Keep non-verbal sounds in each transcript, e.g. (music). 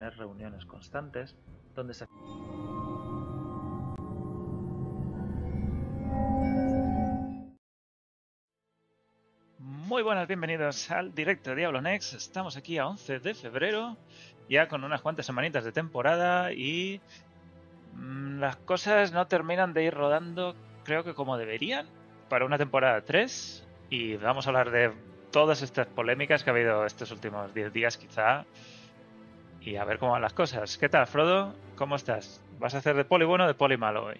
reuniones constantes donde se Muy buenas, bienvenidos al directo de Diablo Next. Estamos aquí a 11 de febrero, ya con unas cuantas semanitas de temporada y mm, las cosas no terminan de ir rodando, creo que como deberían, para una temporada 3. Y vamos a hablar de todas estas polémicas que ha habido estos últimos 10 días, quizá, y a ver cómo van las cosas. ¿Qué tal, Frodo? ¿Cómo estás? ¿Vas a hacer de poli bueno o de poli malo hoy?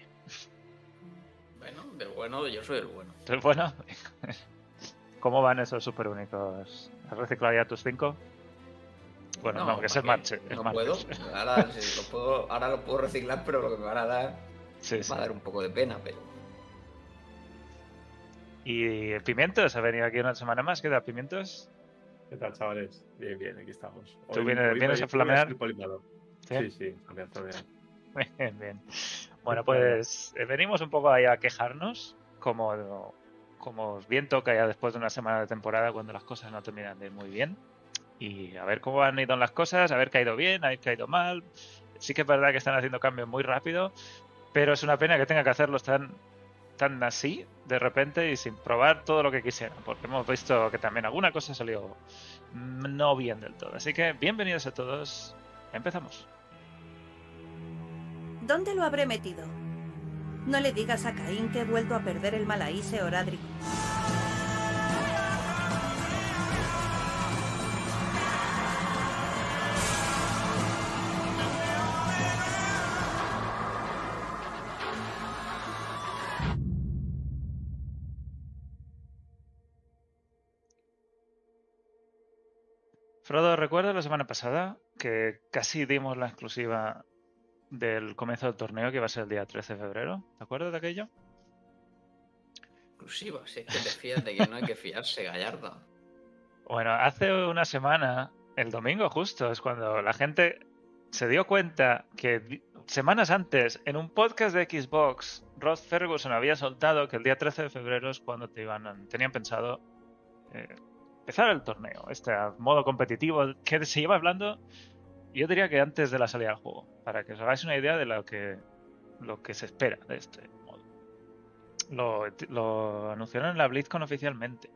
Bueno, de bueno yo soy el bueno. (laughs) ¿El bueno? (laughs) ¿Cómo van esos super únicos? ¿Has reciclado ya tus cinco? Bueno, no, que es el marche. No puedo. Ahora, (laughs) lo puedo. ahora lo puedo reciclar, pero lo que me van a dar va a dar un poco de pena, pero. ¿Y Pimientos? ¿Ha venido aquí una semana más? ¿Qué tal, Pimientos? ¿Qué tal, chavales? Bien, bien, aquí estamos. ¿Tú vienes, a flamear? Sí, sí, también, también. (laughs) Bien, bien. Bueno, pues eh, venimos un poco ahí a quejarnos, como, como bien toca ya después de una semana de temporada cuando las cosas no terminan de ir muy bien. Y a ver cómo han ido las cosas, a ver qué ha ido bien, ha ido mal. Sí que es verdad que están haciendo cambios muy rápido, pero es una pena que tenga que hacerlos tan tan así de repente y sin probar todo lo que quisieran, porque hemos visto que también alguna cosa salió no bien del todo. Así que bienvenidos a todos, empezamos. ¿Dónde lo habré metido? No le digas a Caín que he vuelto a perder el Malaíse Orádrico. Frodo, ¿recuerdas la semana pasada que casi dimos la exclusiva del comienzo del torneo que iba a ser el día 13 de febrero? ¿Te acuerdas de aquello? Exclusiva, sí, que te fías de que no hay que fiarse, Gallardo. Bueno, hace una semana, el domingo justo, es cuando la gente se dio cuenta que semanas antes, en un podcast de Xbox, Rod Ferguson había soltado que el día 13 de febrero es cuando te iban, tenían pensado eh, empezar el torneo, este modo competitivo que se lleva hablando, yo diría que antes de la salida del juego, para que os hagáis una idea de lo que, lo que se espera de este modo. Lo, anunciaron en la BlizzCon oficialmente.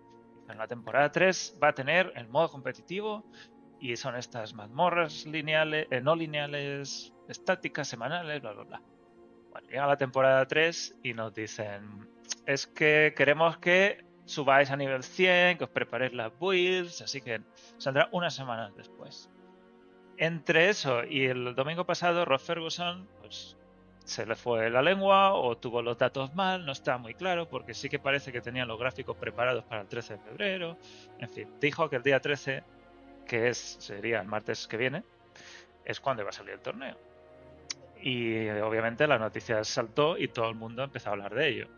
En la temporada 3 va a tener el modo competitivo y son estas mazmorras lineales, eh, no lineales, estáticas, semanales, bla, bla, bla. Bueno, llega la temporada 3 y nos dicen, es que queremos que subáis a nivel 100, que os preparéis las builds, así que saldrá unas semanas después. Entre eso y el domingo pasado, Ross Ferguson, pues se le fue la lengua o tuvo los datos mal, no está muy claro, porque sí que parece que tenían los gráficos preparados para el 13 de febrero. En fin, dijo que el día 13, que es, sería el martes que viene, es cuando va a salir el torneo. Y obviamente la noticia saltó y todo el mundo empezó a hablar de ello.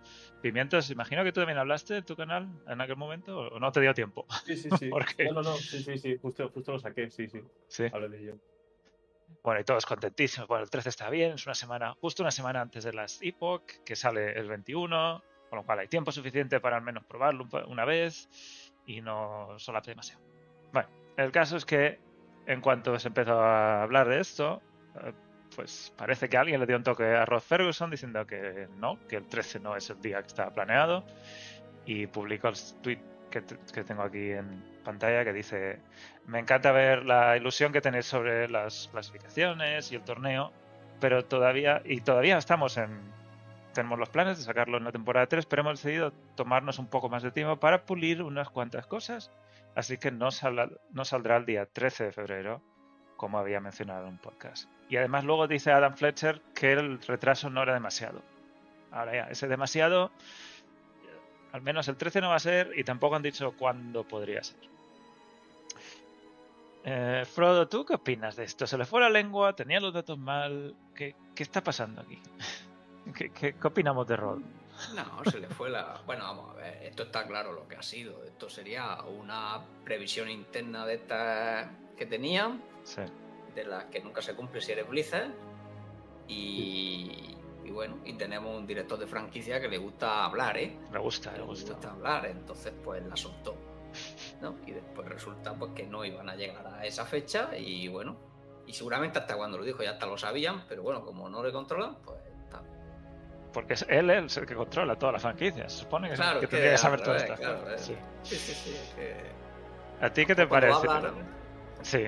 Pimientos, imagino que tú también hablaste de tu canal en aquel momento o no te dio tiempo. Sí, sí, sí. (laughs) No, no, no, sí, sí, sí, justo, justo lo saqué, sí, sí. Sí. Hablé de ello. Bueno, y todos contentísimos. Bueno, el 13 está bien, es una semana, justo una semana antes de las Epoch, que sale el 21, con lo cual hay tiempo suficiente para al menos probarlo una vez y no solape demasiado. Bueno, el caso es que en cuanto se empezó a hablar de esto, eh, pues parece que alguien le dio un toque a Rod Ferguson diciendo que no, que el 13 no es el día que estaba planeado y publicó el tweet que, tengo aquí en pantalla que dice me encanta ver la ilusión que tenéis sobre las clasificaciones y el torneo, pero todavía y todavía estamos en tenemos los planes de sacarlo en la temporada 3, pero hemos decidido tomarnos un poco más de tiempo para pulir unas cuantas cosas, así que no, no saldrá el día 13 de febrero como había mencionado en un podcast. Y además luego dice Adam Fletcher que el retraso no era demasiado. Ahora ya, ese demasiado, al menos el 13 no va a ser y tampoco han dicho cuándo podría ser. Eh, Frodo, ¿tú qué opinas de esto? ¿Se le fue la lengua? ¿Tenía los datos mal? ¿Qué, está pasando aquí? (laughs) ¿Qué, qué, opinamos de Rod? No, se le fue la... Bueno, vamos a ver, esto está claro lo que ha sido. Esto sería una previsión interna de estas que tenían de las que nunca se cumple si eres Blizzard. Y, bueno, y tenemos un director de franquicia que le gusta hablar, ¿eh? Me gusta, le gusta. hablar, entonces pues la soltó. ¿no? Y después resulta pues que no iban a llegar a esa fecha y bueno, Y seguramente hasta cuando lo dijo ya hasta lo sabían, pero bueno, como no le controlan, pues está. Porque es él, el que controla toda la franquicia. Se supone que, que, tendría que saber todas estas cosas. Sí, sí, sí. ¿A ti qué te parece? Sí.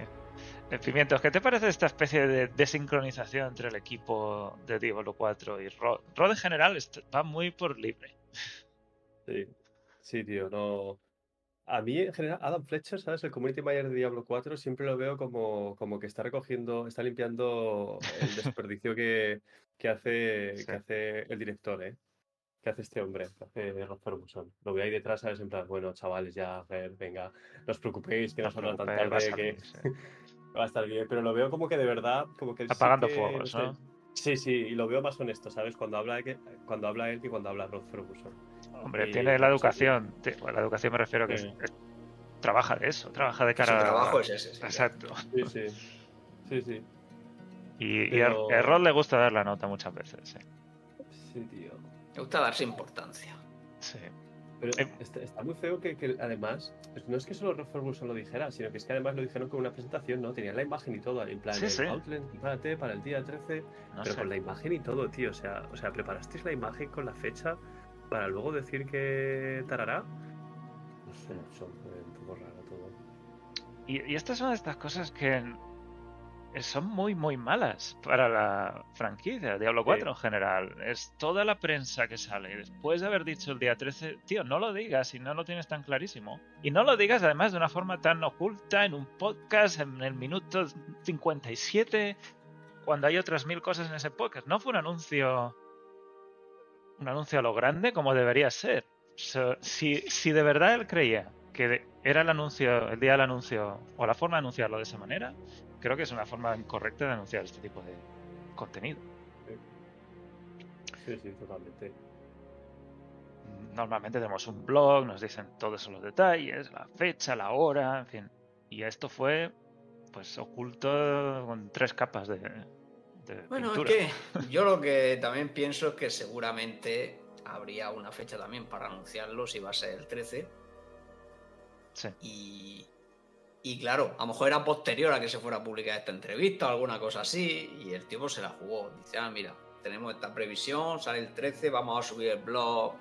Pimientos, ¿qué te parece esta especie de desincronización entre el equipo de Diablo 4 y Rod? Rod en general va muy por libre. Sí, sí, tío, no. A mí, en general, Adam Fletcher, ¿sabes? El community manager de Diablo 4 siempre lo veo como, como que está recogiendo, está limpiando el desperdicio que, que hace, que hace el director, ¿eh? Que hace este hombre, que hace Rod Ferguson. Lo veo ahí detrás, ¿sabes? En plan, bueno, chavales, ya, ver, venga, no os preocupéis, que no son tan tarde, que (laughs) va a estar bien. Pero lo veo como que de verdad, como que... Apagando fuegos, ¿no? Sí, sí, y lo veo más honesto, ¿sabes? Cuando habla, que, cuando habla él y cuando habla Rod Ferguson. Hombre, tiene la educación. la educación me refiero que trabaja de eso, trabaja de cara Su trabajo es ese. Exacto. Sí, sí. Sí, sí. Y, a Rod le gusta dar la nota muchas veces, sí. Sí, tío. Le gusta darse importancia. Sí. Pero em, está, muy feo que, además, no es que solo Rob Ferguson lo dijera, sino que es que además lo dijeron con una presentación, ¿no? Tenían la imagen y todo, en plan, sí, sí. prepárate para el día 13, pero con la imagen y todo, tío. O sea, o sea, preparasteis la imagen con la fecha para luego decir que tarará. No sé, son un poco raro todo. Y, y estas son estas cosas que son muy, muy malas para la franquicia, Diablo 4 en general. Es toda la prensa que sale. Después de haber dicho el día 13, tío, no lo digas si no lo tienes tan clarísimo. Y no lo digas además de una forma tan oculta en un podcast en el minuto 57, cuando hay otras mil cosas en ese podcast. No fue un anuncio. Un anuncio a lo grande como debería ser. si, si de verdad él creía que era el anuncio, el día del anuncio, o la forma de anunciarlo de esa manera, creo que es una forma incorrecta de anunciar este tipo de contenido. Sí, sí, totalmente. Normalmente tenemos un blog, nos dicen todos los detalles, la fecha, la hora, en fin. Y esto fue pues oculto con tres capas de, bueno, es que (laughs) yo lo que también pienso es que seguramente habría una fecha también para anunciarlo si va a ser el 13. Sí. Y, y claro, a lo mejor era posterior a que se fuera a publicar esta entrevista o alguna cosa así, y el tipo se la jugó. Dice, ah, mira, tenemos esta previsión, sale el 13, vamos a subir el blog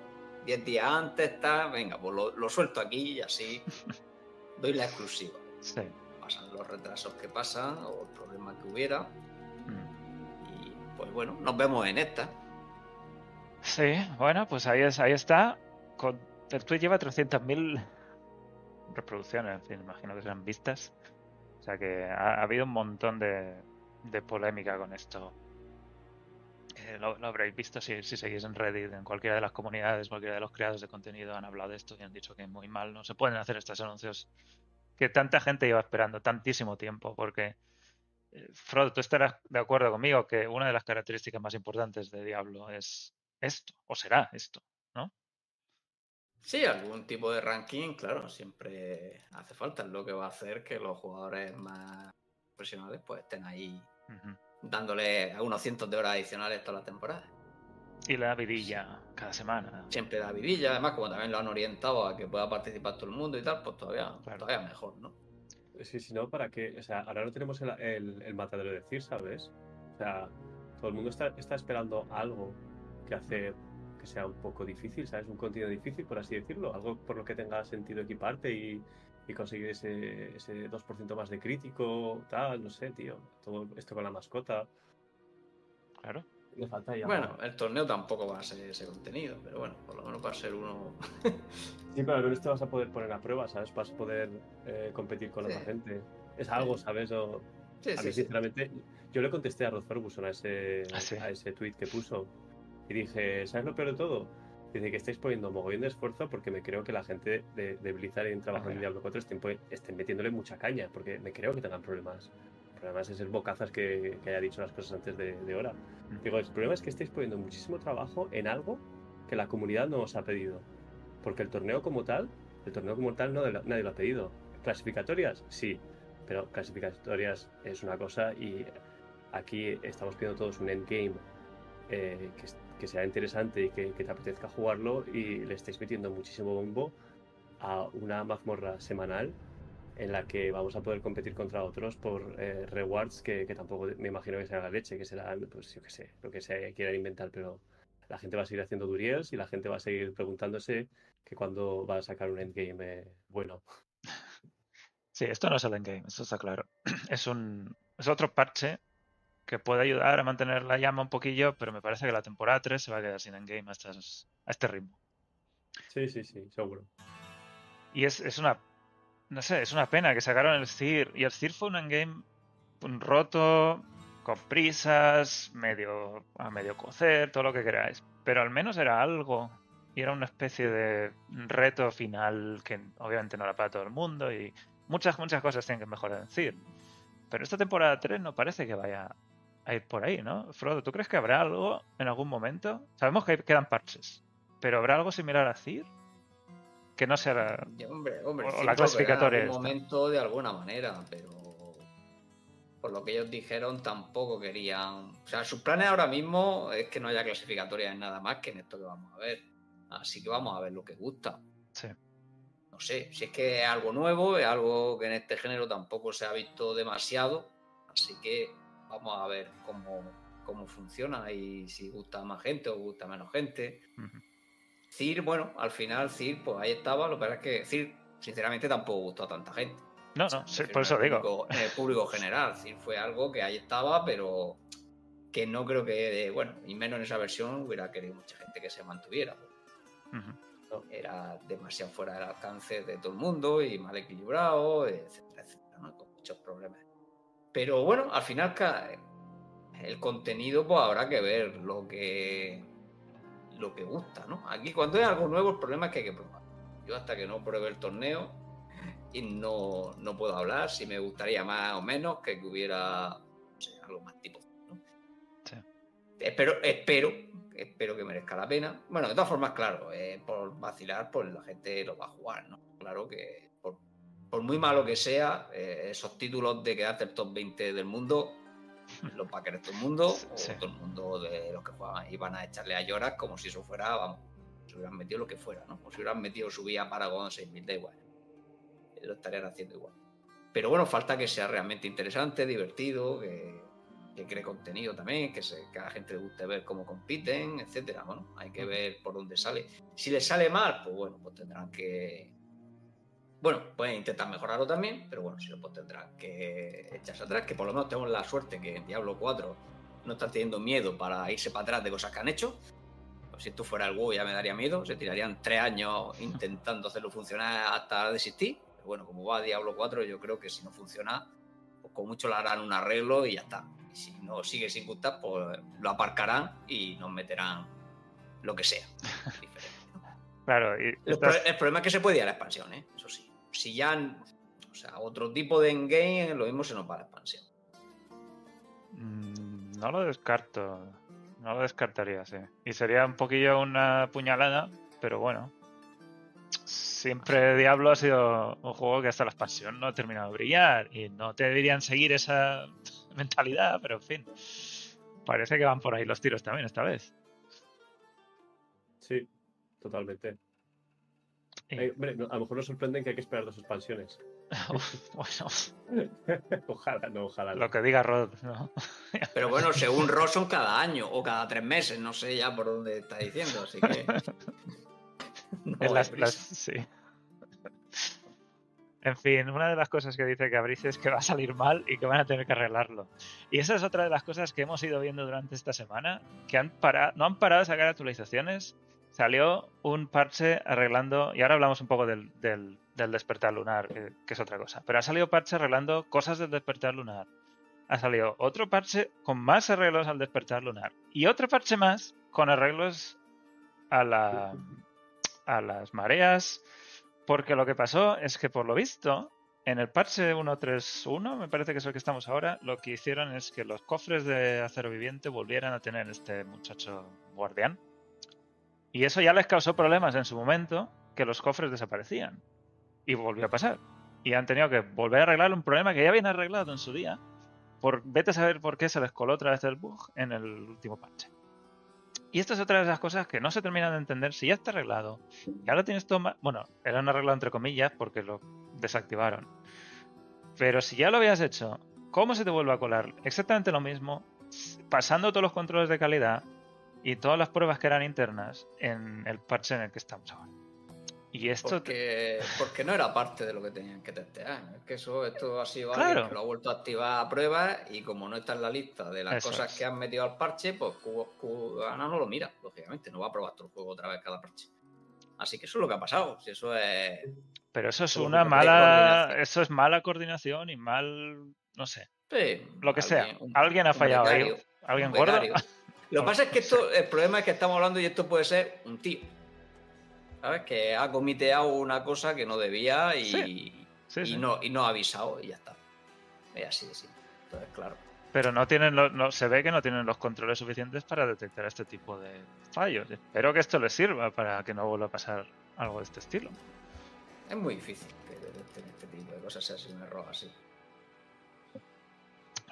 10 días antes, está, venga, pues lo, suelto aquí y así (laughs) doy la exclusiva. Sí. Pasan los retrasos que pasan o el problema que hubiera. Mm. Y pues bueno, nos vemos en esta. Sí, bueno, pues ahí, es, ahí está. Con, el tweet lleva 300.000 reproducciones, en fin, imagino que sean vistas. O sea que ha, habido un montón de, polémica con esto. Eh, lo, habréis visto si, si, seguís en Reddit, en cualquiera de las comunidades, cualquiera de los creadores de contenido han hablado de esto y han dicho que muy mal no se pueden hacer estos anuncios que tanta gente lleva esperando tantísimo tiempo. Porque, eh, Frodo, tú estarás de acuerdo conmigo que una de las características más importantes de Diablo es esto, o será esto, ¿no? Sí, algún tipo de ranking, claro, siempre hace falta. Es lo que va a hacer que los jugadores más profesionales pues estén ahí dándole algunos cientos de horas adicionales toda la temporada. Y la vidilla cada semana. Siempre la vidilla, además como también lo han orientado a que pueda participar todo el mundo y tal, pues todavía, todavía mejor, ¿no? Sí, si no, ¿para qué? O sea, ahora no tenemos el, el, matadero de decir, ¿sabes? O sea, todo el mundo está, está esperando algo que hacer sea un poco difícil, ¿sabes? Un contenido difícil, por así decirlo. Algo por lo que tenga sentido equiparte y, conseguir ese, ese 2% más de crítico, tal, no sé, tío. Todo esto con la mascota. Claro. Le falta Bueno, el torneo tampoco va a ser ese contenido, pero bueno, por lo menos va a ser uno. (laughs) sí, pero en este vas a poder poner a prueba, ¿sabes? Vas a poder eh, competir con otra gente. Es algo, ¿sabes? O... a mí, sinceramente, yo le contesté a Rod Ferguson a ese, ¿Ah, a ese tweet que puso y dije, ¿sabes lo peor de todo? Dice que estáis poniendo mogollón de esfuerzo porque me creo que la gente de, de Blizzard en trabajando en Diablo 4 estén, estén, metiéndole mucha caña, porque me creo que tengan problemas. El problema es el bocazas que, que, haya dicho las cosas antes de, de hora. Mm. Digo, el problema es que estáis poniendo muchísimo trabajo en algo que la comunidad no os ha pedido. Porque el torneo como tal, el torneo como tal no, nadie lo ha pedido. ¿Clasificatorias? Sí, pero clasificatorias es una cosa y aquí estamos pidiendo todos un endgame eh, que, que sea interesante y que, te apetezca jugarlo y le estáis metiendo muchísimo bombo a una mazmorra semanal en la que vamos a poder competir contra otros por eh, rewards que, que tampoco me imagino que será la leche, que serán, pues yo qué sé, lo que se quieran inventar, pero la gente va a seguir haciendo duriels y la gente va a seguir preguntándose que cuándo va a sacar un endgame eh, bueno. (laughs) Sí, esto no es el endgame, esto está claro. (clears throat) Es un es otro parche que puede ayudar a mantener la llama un poquillo, pero me parece que la temporada 3 se va a quedar sin endgame a, estas- a este ritmo. Sí, sí, sí, seguro. Y es, es una. No sé, es una pena que sacaron el CIR. Y el CIR fue un endgame un roto, con prisas, medio a medio cocer, todo lo que queráis. Pero al menos era algo. Y era una especie de reto final que obviamente no era para todo el mundo. Y muchas, muchas cosas tienen que mejorar en CIR. Pero esta temporada 3 no parece que vaya a ir por ahí, ¿no? Frodo, ¿tú crees que habrá algo en algún momento? Sabemos que quedan parches. Pero ¿habrá algo similar a CIR? Que no sea la- hombre, hombre, O la clasificatoria En algún momento de alguna manera, pero por lo que ellos dijeron tampoco querían. O sea, sus planes ahora mismo es que no haya clasificatoria en nada más que en esto que vamos a ver. Así que vamos a ver lo que gusta. Sí. No sé, si es que es algo nuevo, es algo que en este género tampoco se ha visto demasiado. Así que vamos a ver cómo, cómo funciona y si gusta más gente o gusta menos gente. Ujú. Cir, bueno, al final Cir, pues ahí estaba. Lo que pasa es que Cir, sinceramente, tampoco gustó a tanta gente. No, no, sí, por eso digo. público- en el público (laughs) general. Cir fue algo que ahí estaba, pero que no creo que, bueno, y menos en esa versión hubiera querido mucha gente que se mantuviera. Era demasiado fuera del alcance de todo el mundo y mal equilibrado, etcétera, etcétera, ¿no? con muchos problemas. Pero bueno, al final el contenido, pues habrá que ver lo que lo que gusta, ¿no? Aquí cuando es algo nuevo, el problema es que hay que probar. Yo hasta que no pruebe el torneo y no, no puedo hablar si me gustaría más o menos que hubiera no sé, algo más tipo. ¿no? Sí. Espero, espero, espero que merezca la pena. Bueno, de todas formas, claro, eh, por vacilar, pues la gente lo va a jugar, ¿no? Claro que por, muy malo que sea, eh, esos títulos de quedarte el top 20 del mundo, (laughs) los va a querer todo el mundo, Sí. o todo el mundo de los que juegan y van a echarle a llorar como si eso fuera, vamos, si hubieran metido lo que fuera, ¿no? O si hubieran metido su vía Paragon 6000, da igual. Lo estarían haciendo igual. Pero bueno, falta que sea realmente interesante, divertido, que, que cree contenido también, que, se, que a la gente le guste ver cómo compiten, etcétera. Bueno, hay que ver por dónde sale. Si les sale mal, pues bueno, pues tendrán que. Bueno, pueden intentar mejorarlo también, pero bueno, si no, pues tendrán que echarse atrás. Que por lo menos tenemos la suerte que en Diablo 4 no están teniendo miedo para irse para atrás de cosas que han hecho. Pues si esto fuera el WoW ya me daría miedo. Se tirarían tres años (laughs) intentando hacerlo funcionar hasta desistir. Pero bueno, como va Diablo 4, yo creo que si no funciona, pues con mucho le harán un arreglo y ya está. Y si no sigue sin gustar, pues lo aparcarán y nos meterán lo que sea. (laughs) diferente. Claro, y pro- el problema es que se puede ir a la expansión, ¿eh? Eso sí. Si ya, o sea, otro tipo de endgame, lo mismo se nos va a la expansión. Mm, No lo descarto. No lo descartaría, sí. Y sería un poquillo una puñalada, pero bueno. Siempre Diablo ha sido un juego que hasta la expansión no ha terminado de brillar y no te deberían seguir esa (laughs) mentalidad, pero en fin. Parece que van por ahí los tiros también esta vez. Sí, totalmente. Eh, hombre, no, a lo mejor nos sorprenden que hay que esperar dos expansiones. (laughs) bueno, (laughs) ojalá, no, ojalá. no. lo que diga Rod, ¿no? (laughs) Pero bueno, según Ross son cada año o cada tres meses, no sé ya por dónde está diciendo, así que. No En las- las- sí. En fin, una de las cosas que dice Cabrice es que va a salir mal y que van a tener que arreglarlo. Y esa es otra de las cosas que hemos ido viendo durante esta semana, que han para- no han parado de sacar actualizaciones. Salió un parche arreglando, y ahora hablamos un poco del, del- despertar lunar, que, que es otra cosa, pero ha salido parche arreglando cosas del despertar lunar. Ha salido otro parche con más arreglos al despertar lunar. Y otro parche más con arreglos a la, a las mareas, porque lo que pasó es que por lo visto, en el parche 1.3.1, me parece que es el que estamos ahora, lo que hicieron es que los cofres de acero viviente volvieran a tener este muchacho guardián. Y eso ya les causó problemas en su momento, que los cofres desaparecían. Y volvió a pasar. Y han tenido que volver a arreglar un problema que ya habían arreglado en su día. Por, vete a saber por qué se les coló otra vez el bug en el último parche. Y esta es otra de esas cosas que no se terminan de entender si ya está arreglado. Ya lo tienes todo Bueno, era un arreglado entre comillas porque lo desactivaron. Pero si ya lo habías hecho, ¿cómo se te vuelve a colar? Exactamente lo mismo, pasando todos los controles de calidad y todas las pruebas que eran internas en el parche en el que estamos ahora. Y esto... Porque, porque no era parte de lo que tenían que testear. Es que eso, esto ha sido Claro. que lo ha vuelto a activar a pruebas y como no está en la lista de las Eso cosas es. que han metido al parche, pues Cubana no lo mira, lógicamente, no va a probar todo el juego otra vez cada parche. Así que eso es lo que ha pasado. Si eso es. Pero eso es una mala... Eso es mala coordinación y mal... No sé. sí, Lo que sea. un- Alguien ha fallado ahí. ¿Alguien gordo? (laughs) Lo que pasa es que esto, el problema es que estamos hablando y esto puede ser un tío. ¿Sabes? Que ha comiteado una cosa que no debía y, Sí, Sí, y sí. no, y no ha avisado y ya está. Es así, sí. Entonces, claro. Pero no tienen lo- no, se ve que no tienen los controles suficientes para detectar este tipo de fallos. Espero que esto les sirva para que no vuelva a pasar algo de este estilo. Es muy difícil que detecten este tipo de cosas sea así un error así.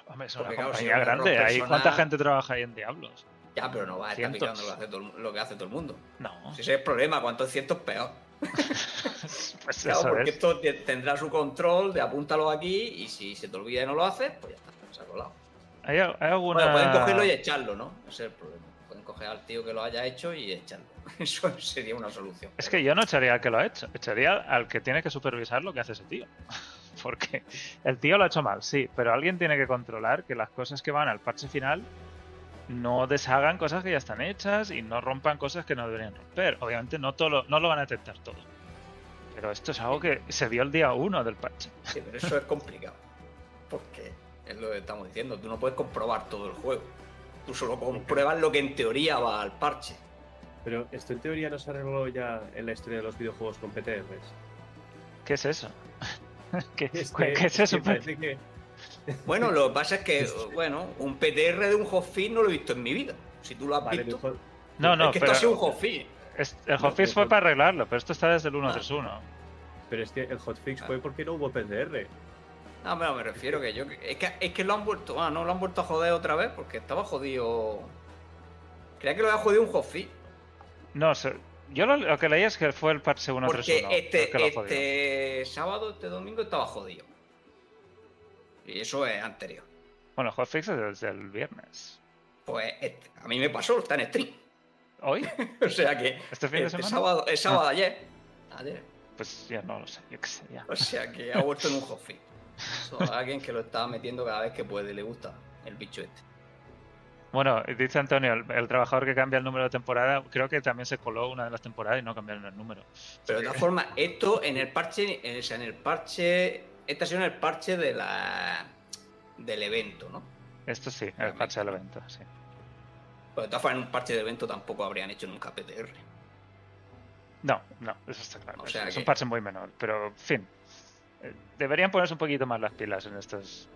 Hombre, es una Porque, claro, si compañía un error grande. ¿Ahí ¿Cuánta gente trabaja ahí en Diablos? Ya, pero no va a estar picando lo que hace todo, el- lo que hace todo el mundo. No. Si ese es el problema, cuantos cientos peor. (laughs) pues Claro, eso porque es. esto te- tendrá su control de apúntalo aquí y si se te olvida y no lo haces, pues ya está, se ha colado. ¿Hay, hay alguna... Bueno, pueden cogerlo y echarlo, ¿no? Ese es el problema. Pueden coger al tío que lo haya hecho y echarlo. (laughs) Eso sería una solución. Es que yo no echaría al que lo ha hecho, echaría al que tiene que supervisar lo que hace ese tío. (laughs) Porque el tío lo ha hecho mal, sí, pero alguien tiene que controlar que las cosas que van al parche final no deshagan cosas que ya están hechas y no rompan cosas que no deberían romper. Obviamente no, todo lo, no lo van a detectar todo. Pero esto es algo que se dio el día uno del parche. Sí, pero eso es complicado. Porque es lo que estamos diciendo. Tú no puedes comprobar todo el juego. Tú solo compruebas lo que en teoría va al parche. Pero esto en teoría no se arregló ya en la historia de los videojuegos con PTRs. ¿Qué es eso? (laughs) ¿Qué, Es qué- que- parece que- (laughs) Bueno, lo que pasa es que, bueno, un PTR de un hotfix no lo he visto en mi vida. Si tú lo has Vale, visto. mejor- No, no, es que pero esto ha sido un hotfix. es- el hotfix fue para arreglarlo, pero esto está desde el Ah. 1.3.1. Pero es que el hotfix Ah. fue porque no hubo PTR. No, pero me refiero que yo. Es que, es que lo han vuelto. Ah, no, lo han vuelto a joder otra vez porque estaba jodido. Creía que lo había jodido un hotfix. No, se- yo lo, lo que leí es que fue el parche 1.3.1. Porque este, este sábado, este domingo estaba jodido. Y eso es anterior. Bueno, el hotfix es desde el viernes. Pues este- a mí me pasó, está en stream. ¿Hoy? (laughs) o sea que. ¿Este fin de este semana? sábado, el sábado ayer. Ayer. Pues ya no lo sé, yo qué sé, ya. O sea que ha vuelto en un hotfix. (laughs) Eso, Alguien que lo está metiendo cada vez que puede, le gusta el bicho este. Bueno, dice Antonio, el, el trabajador que cambia el número de temporada, creo que también se coló una de las temporadas y no cambiaron el número. Pero de todas formas, esto en el parche, en, o sea, en el parche, esta ha sido en el parche de la del evento, ¿no? Esto sí, el parche del evento, sí. Pero de todas formas, en un parche de evento tampoco habrían hecho nunca PTR. No, no, eso está claro. O es- sea es que- un parche muy menor, pero en fin. Eh, Deberían ponerse un poquito más las pilas en estos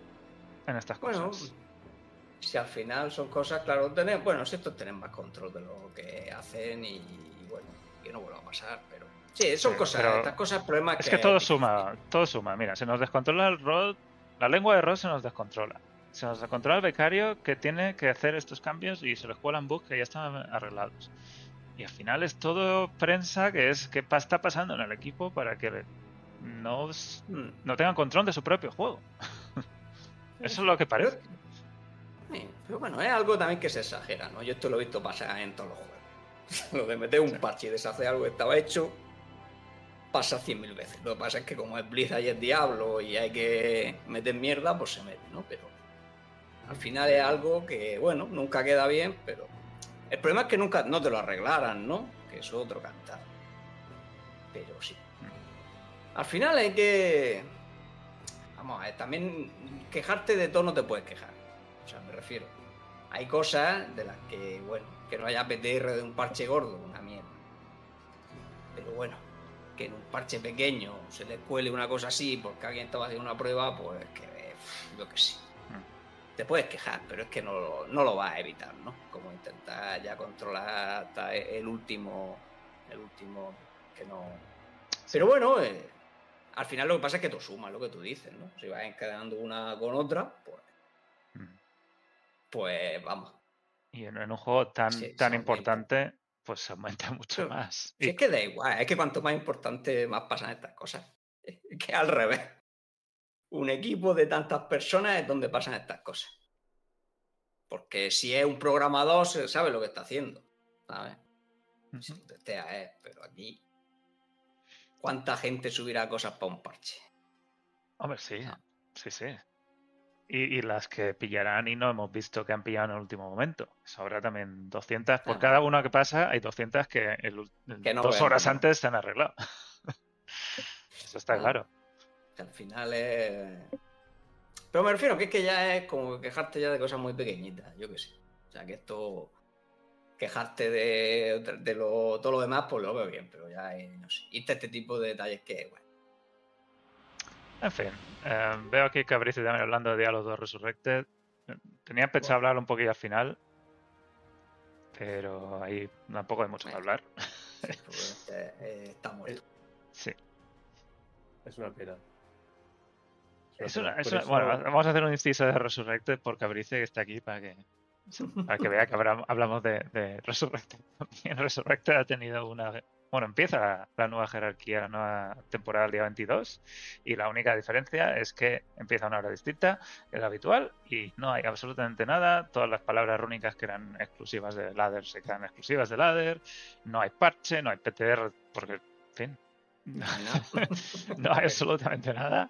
en estas Bueno, cosas. Si al final son cosas, claro, tener, bueno, si estos tienen más control de lo que hacen y, bueno, que no vuelva a pasar, pero sí, son cosas, pero estas cosas, problemas Es que todo suma, todo suma. Mira, se nos descontrola el rod, la lengua de rod se nos descontrola. Se nos descontrola el becario que tiene que hacer estos cambios y se les cuelan bugs que ya están arreglados. Y al final es todo prensa que es que pa- está pasando en el equipo para que no, Mm. no tengan control de su propio juego. (laughs) Eso es lo que parece. Pero bueno, es algo también que se exagera, ¿no? Yo esto lo he visto pasar en todos los juegos. (laughs) lo de meter un parche y deshacer algo que estaba hecho pasa cien mil veces. Lo que pasa es que como es Blizzard y es Diablo y hay que meter mierda, pues se mete, ¿no? Pero al final es algo que, bueno, nunca queda bien, pero el problema es que nunca no te lo arreglaran, ¿no? Que es otro cantar. Pero sí. Al final hay que... Vamos a ver, también quejarte de todo no te puedes quejar. O sea, me refiero. Hay cosas de las que, bueno, que no haya PTR de un parche gordo, una mierda. Pero bueno, que en un parche pequeño se le cuele una cosa así porque alguien estaba haciendo una prueba, pues que yo que sé. Te puedes quejar, pero es que no, lo- no lo vas a evitar, ¿no? Como intentar ya controlar hasta el último, el último que no. Pero bueno, eh, al final lo que pasa es que tú sumas lo que tú dices, ¿no? Si vas encadenando una con otra, pues, Mm. Pues vamos. Y en, un juego tan, Sí, tan importante, pues se aumenta (laughs) mucho Pero, más. Si Y es que da igual, es que cuanto más importante, más pasan estas cosas. (laughs) Es que al revés. un equipo de tantas personas es donde pasan estas cosas. Porque si es un programador, se sabe lo que está haciendo. ¿Sabes? Si Ujú. testea es, pero aquí. ¿Cuánta gente subirá cosas para un parche? Hombre, sí, Ah. sí, sí. Y, y las que pillarán y no hemos visto que han pillado en el último momento. Eso habrá también 200. Por Ah. cada una que pasa, hay 200 que, el ul- Que no dos vemos, horas ¿no? antes se han arreglado. (laughs) Eso está Ah. claro. Que al final es. Pero me refiero que es que ya es como quejarte ya de cosas muy pequeñitas, yo qué sé. O sea, que esto. Quejarte de, de lo, todo lo demás, pues lo veo bien, pero ya es, no sé. Irte a este tipo de detalles que, bueno. En fin, eh, veo aquí que Abricio también hablando de Diablo 2 Resurrected. Tenía pensado hablar un poquillo al final, pero ahí tampoco hay mucho que hablar. sí, pues, eh, eh, está muerto. Sí. Es una pena. Es una- es una- Bueno, vamos a hacer un inciso de Resurrected por Cabrice que está aquí para que, para que vea que habrá- hablamos de, de Resurrected. (laughs) también. Resurrected ha tenido una... Bueno, empieza la, nueva jerarquía, la nueva temporada el día 22 y la única diferencia es que empieza a una hora distinta la habitual y no hay absolutamente nada. Todas las palabras rúnicas que eran exclusivas de Ladder se quedan exclusivas de Ladder. No hay parche, no hay PTR porque, en fin, No hay nada. (laughs) no hay absolutamente nada.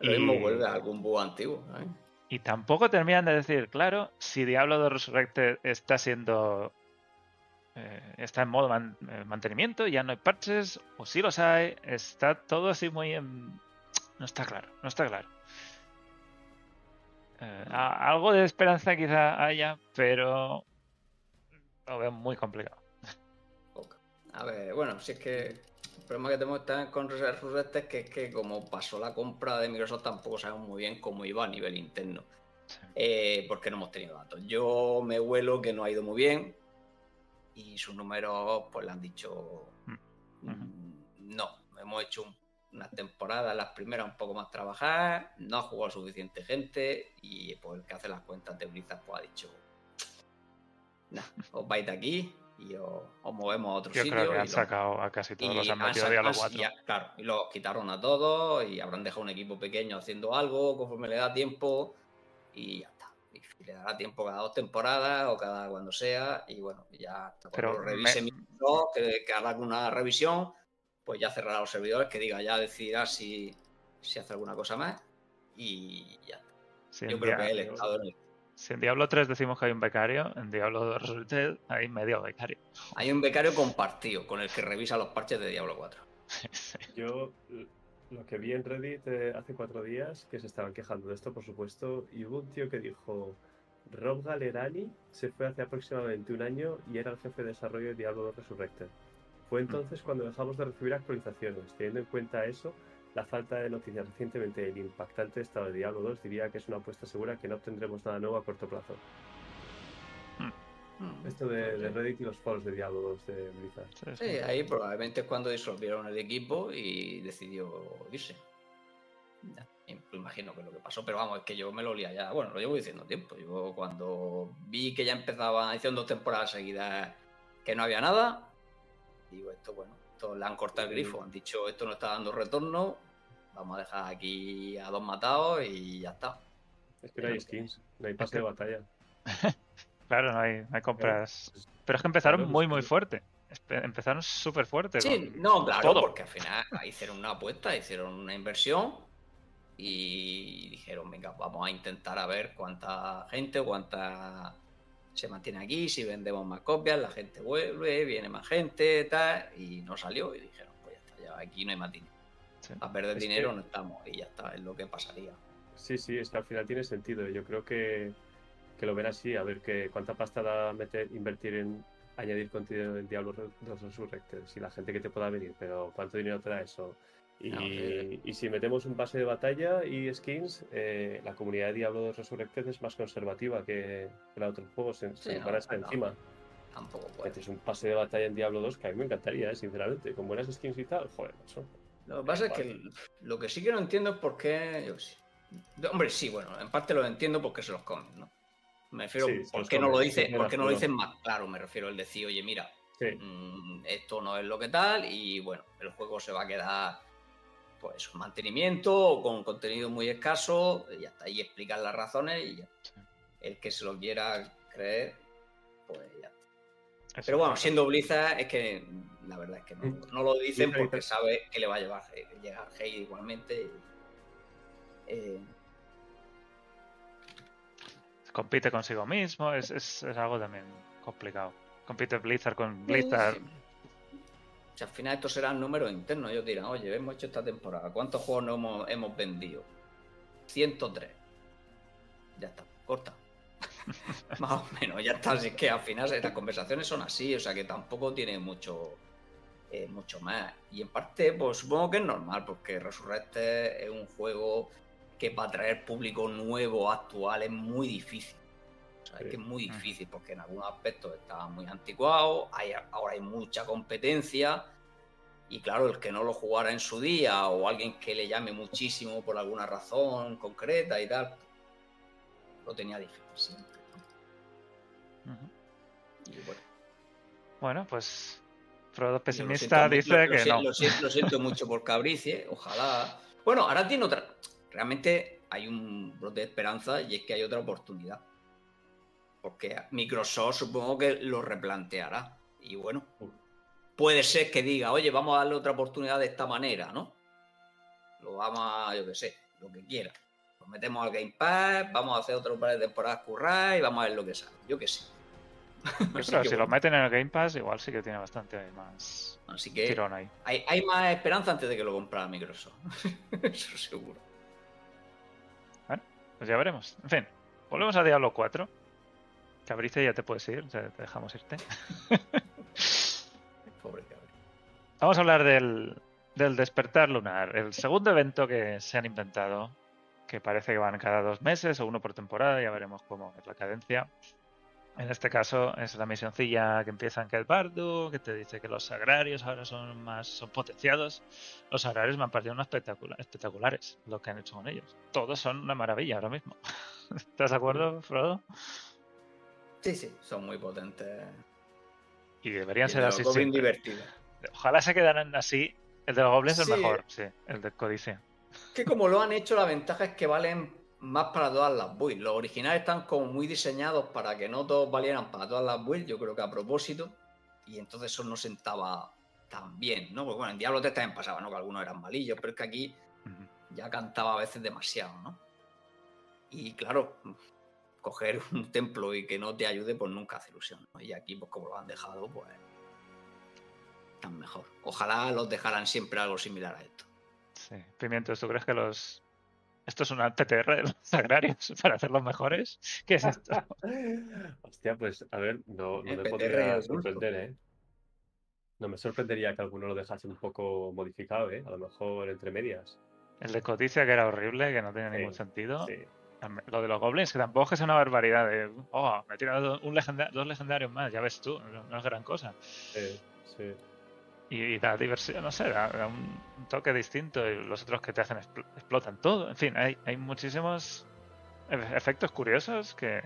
Lo mismo Y- vuelve a algún bug antiguo. ¿sabes? y tampoco terminan de decir, claro, si Diablo de Resurrected está siendo. Eh, está en modo man- eh, mantenimiento, ya no hay parches, o sí los hay, está todo así muy. en- No está claro, no está claro. Eh, a- algo de esperanza quizá haya, pero. Lo veo muy complicado. A ver, bueno, si es que el problema que tenemos con Resurrected es que, es que como pasó la compra de Microsoft tampoco sabemos muy bien cómo iba a nivel interno. Sí. Eh, porque no hemos tenido datos. Yo me huelo que no ha ido muy bien y sus números pues le han dicho Mm. mm, no, hemos hecho un- unas temporadas, las primeras un poco más trabajadas, no ha jugado suficiente gente y pues el que hace las cuentas de Blizzard pues ha dicho nah, os vais de aquí y os, os movemos a otro Yo sitio creo que y han sacado a casi todos los y han metido Diablo han- 4. ya, claro, y los quitaron a todos y habrán dejado un equipo pequeño haciendo algo conforme le da tiempo y ya. Y le dará tiempo cada dos temporadas o cada cuando sea y bueno, ya hasta cuando Pero lo revise me- Microsoft, que, que haga una revisión, pues ya cerrará los servidores, que diga, ya decidirá si, si hace alguna cosa más y ya está. Sí, Yo creo que el estado en el- Si en Diablo 3 decimos que hay un becario, en Diablo 2 Resurrected hay medio becario. Hay un becario compartido con el que revisa los parches de Diablo 4. Sí. Yo lo que vi en Reddit eh, hace cuatro días, que se estaban quejando de esto, por supuesto, y hubo un tío que dijo, Rob Galerani se fue hace aproximadamente un año y era el jefe de desarrollo de Diablo 2 Resurrected. Fue entonces cuando dejamos de recibir actualizaciones. Teniendo en cuenta eso, la falta de noticias recientemente el impactante estado de Diablo 2 diría que es una apuesta segura que no obtendremos nada nuevo a corto plazo. Esto de, de Reddit y los foros de Diablo 2 de Blizzard. Sí, sí. Sí, ahí probablemente es cuando disolvieron el equipo y decidió irse. Ya, me imagino que es lo que pasó, pero vamos, es que yo me lo olía ya. Bueno, lo llevo diciendo tiempo. Yo cuando vi que ya empezaba, hicieron dos temporadas seguidas que no había nada, digo, esto, bueno, esto le han cortado el grifo. Han dicho, esto no está dando retorno, vamos a dejar aquí a dos matados y ya está. Es que no hay skins, no hay pase de batalla. (laughs) Claro, no hay, no hay compras. Pero es que empezaron Claro, muy, muy fuerte. Empezaron súper fuerte. Sí, no, claro, todo. porque al final hicieron una apuesta, hicieron una inversión y dijeron, venga, vamos a intentar a ver cuánta gente, cuánta se mantiene aquí, si vendemos más copias, la gente vuelve, viene más gente, tal, y no salió y dijeron, pues ya está, ya aquí no hay más dinero. Sí. A perder Es dinero que- no estamos y ya está, es lo que pasaría. Sí, sí, es que al final tiene sentido. Yo creo que, que lo ven así, a ver que cuánta pasta da meter, invertir en añadir contenido en Diablo 2 Resurrected, si la gente que te pueda venir, pero cuánto dinero te da eso. Y, No, sí. y si metemos un pase de batalla y skins, eh, la comunidad de Diablo 2 Resurrected es más conservativa que, la de otros juegos, se, Sí, no, van a estar no. encima. Tampoco puede. Metes un pase de batalla en Diablo 2 que a mí me encantaría, eh, sinceramente, con buenas skins y tal, joder, macho. Lo que pasa es que lo que sí que no entiendo es por qué. Yo. Hombre, sí, bueno, en parte lo entiendo porque se los comen, ¿no? Me refiero, Sí, ¿por qué no lo sí, dice, tiene por qué no lo dicen más claro? Me refiero el decir, oye, mira, Sí, mm, esto no es lo que tal, y bueno, el juego se va a quedar pues mantenimiento o con contenido muy escaso, y hasta ahí explicar las razones y ya. Sí. el que se lo quiera creer, pues ya. Eso Pero bueno, siendo Blizzard es que la verdad es que no, no lo dicen porque sabe que le va a llevar hate- llegar hate igualmente. y, eh, compite consigo mismo, es, es, es algo también complicado. Compite Blizzard con Blizzard. O sea, al final estos serán números internos. Ellos dirán, oye, hemos hecho esta temporada. ¿Cuántos juegos no hemos, hemos vendido? 103. Ya está, corta. (laughs) Más o menos, ya está. Así que al final las conversaciones son así, o sea que tampoco tiene mucho, eh, mucho más. Y en parte, pues supongo que es normal, porque Resurrected es un juego que para atraer público nuevo, actual, es muy difícil. O sea, es que es muy difícil porque en algunos aspectos está muy anticuado, hay, ahora hay mucha competencia y claro, el que no lo jugara en su día o alguien que le llame muchísimo por alguna razón concreta y tal, lo tenía difícil siempre. Y bueno, Bueno, pues Frodo pesimista siento dice lo- que no. Lo, siento, lo siento mucho por Cabricie, ojalá. Bueno, ahora tiene otra. Realmente hay un brote de esperanza y es que hay otra oportunidad. Porque Microsoft supongo que lo replanteará. Y bueno, puede ser que diga, oye, vamos a darle otra oportunidad de esta manera, ¿no? Lo vamos a, yo qué sé, lo que quiera. Nos metemos al Game Pass, vamos a hacer otro par de temporadas currar y vamos a ver lo que sale. Yo qué sé. Que si lo meten en el Game Pass, igual sí que tiene bastante más Así que tirón ahí. hay, hay más esperanza antes de que lo comprara Microsoft. (laughs) Eso seguro. Pues ya veremos. En fin, volvemos a Diablo 4. Cabrice, ya te puedes ir, te te dejamos irte. (laughs) Pobre cabrón. Vamos a hablar del, del despertar lunar, el segundo evento que se han inventado, que parece que van cada dos meses o uno por temporada, ya veremos cómo es la cadencia. En este caso es la misioncilla que empieza en Kel Bardu, que te dice que los agrarios ahora son más son potenciados. Los agrarios me han parecido unos espectacula- espectaculares lo que han hecho con ellos. Todos son una maravilla ahora mismo. (laughs) ¿Estás de acuerdo, Frodo? Sí, sí, son muy potentes. Y deberían Y ser así. Goblin siempre. divertidos. Ojalá se quedaran así. El de los goblins es el mejor, sí, el de Codice. Que como lo han hecho, la ventaja es que valen más para todas las builds. Los originales están como muy diseñados para que no todos valieran para todas las builds, yo creo que a propósito. Y entonces eso no sentaba tan bien, ¿no? Porque bueno, en Diablo 3 también pasaba, ¿no? Que algunos eran malillos, pero es que aquí ya cantaba a veces demasiado, ¿no? Y claro, coger un templo y que no te ayude, pues nunca hace ilusión. ¿no? Y aquí, pues como lo han dejado, pues tan mejor. Ojalá los dejaran siempre algo similar a esto. Sí. Pimientos, ¿tú crees que los. ¿Esto es una TTR de los agrarios (laughs) para hacerlos mejores? ¿Qué es esto? (laughs) Hostia, pues a ver, no, no Eh, me podría sorprender, ¿eh? No me sorprendería que alguno lo dejase un poco modificado, ¿eh? A lo mejor entre medias. El de Codicia, que era horrible, que no tenía Sí, ningún sentido. Sí. Lo de los goblins, que tampoco es que sea una barbaridad. De, oh, me he tirado un legenda- dos legendarios más, ya ves tú, no, no es gran cosa. Sí, sí. Y, da diversión, no sé, da, un, toque distinto. Y los otros que te hacen expl- explotan todo. En fin, hay, hay muchísimos e- efectos curiosos que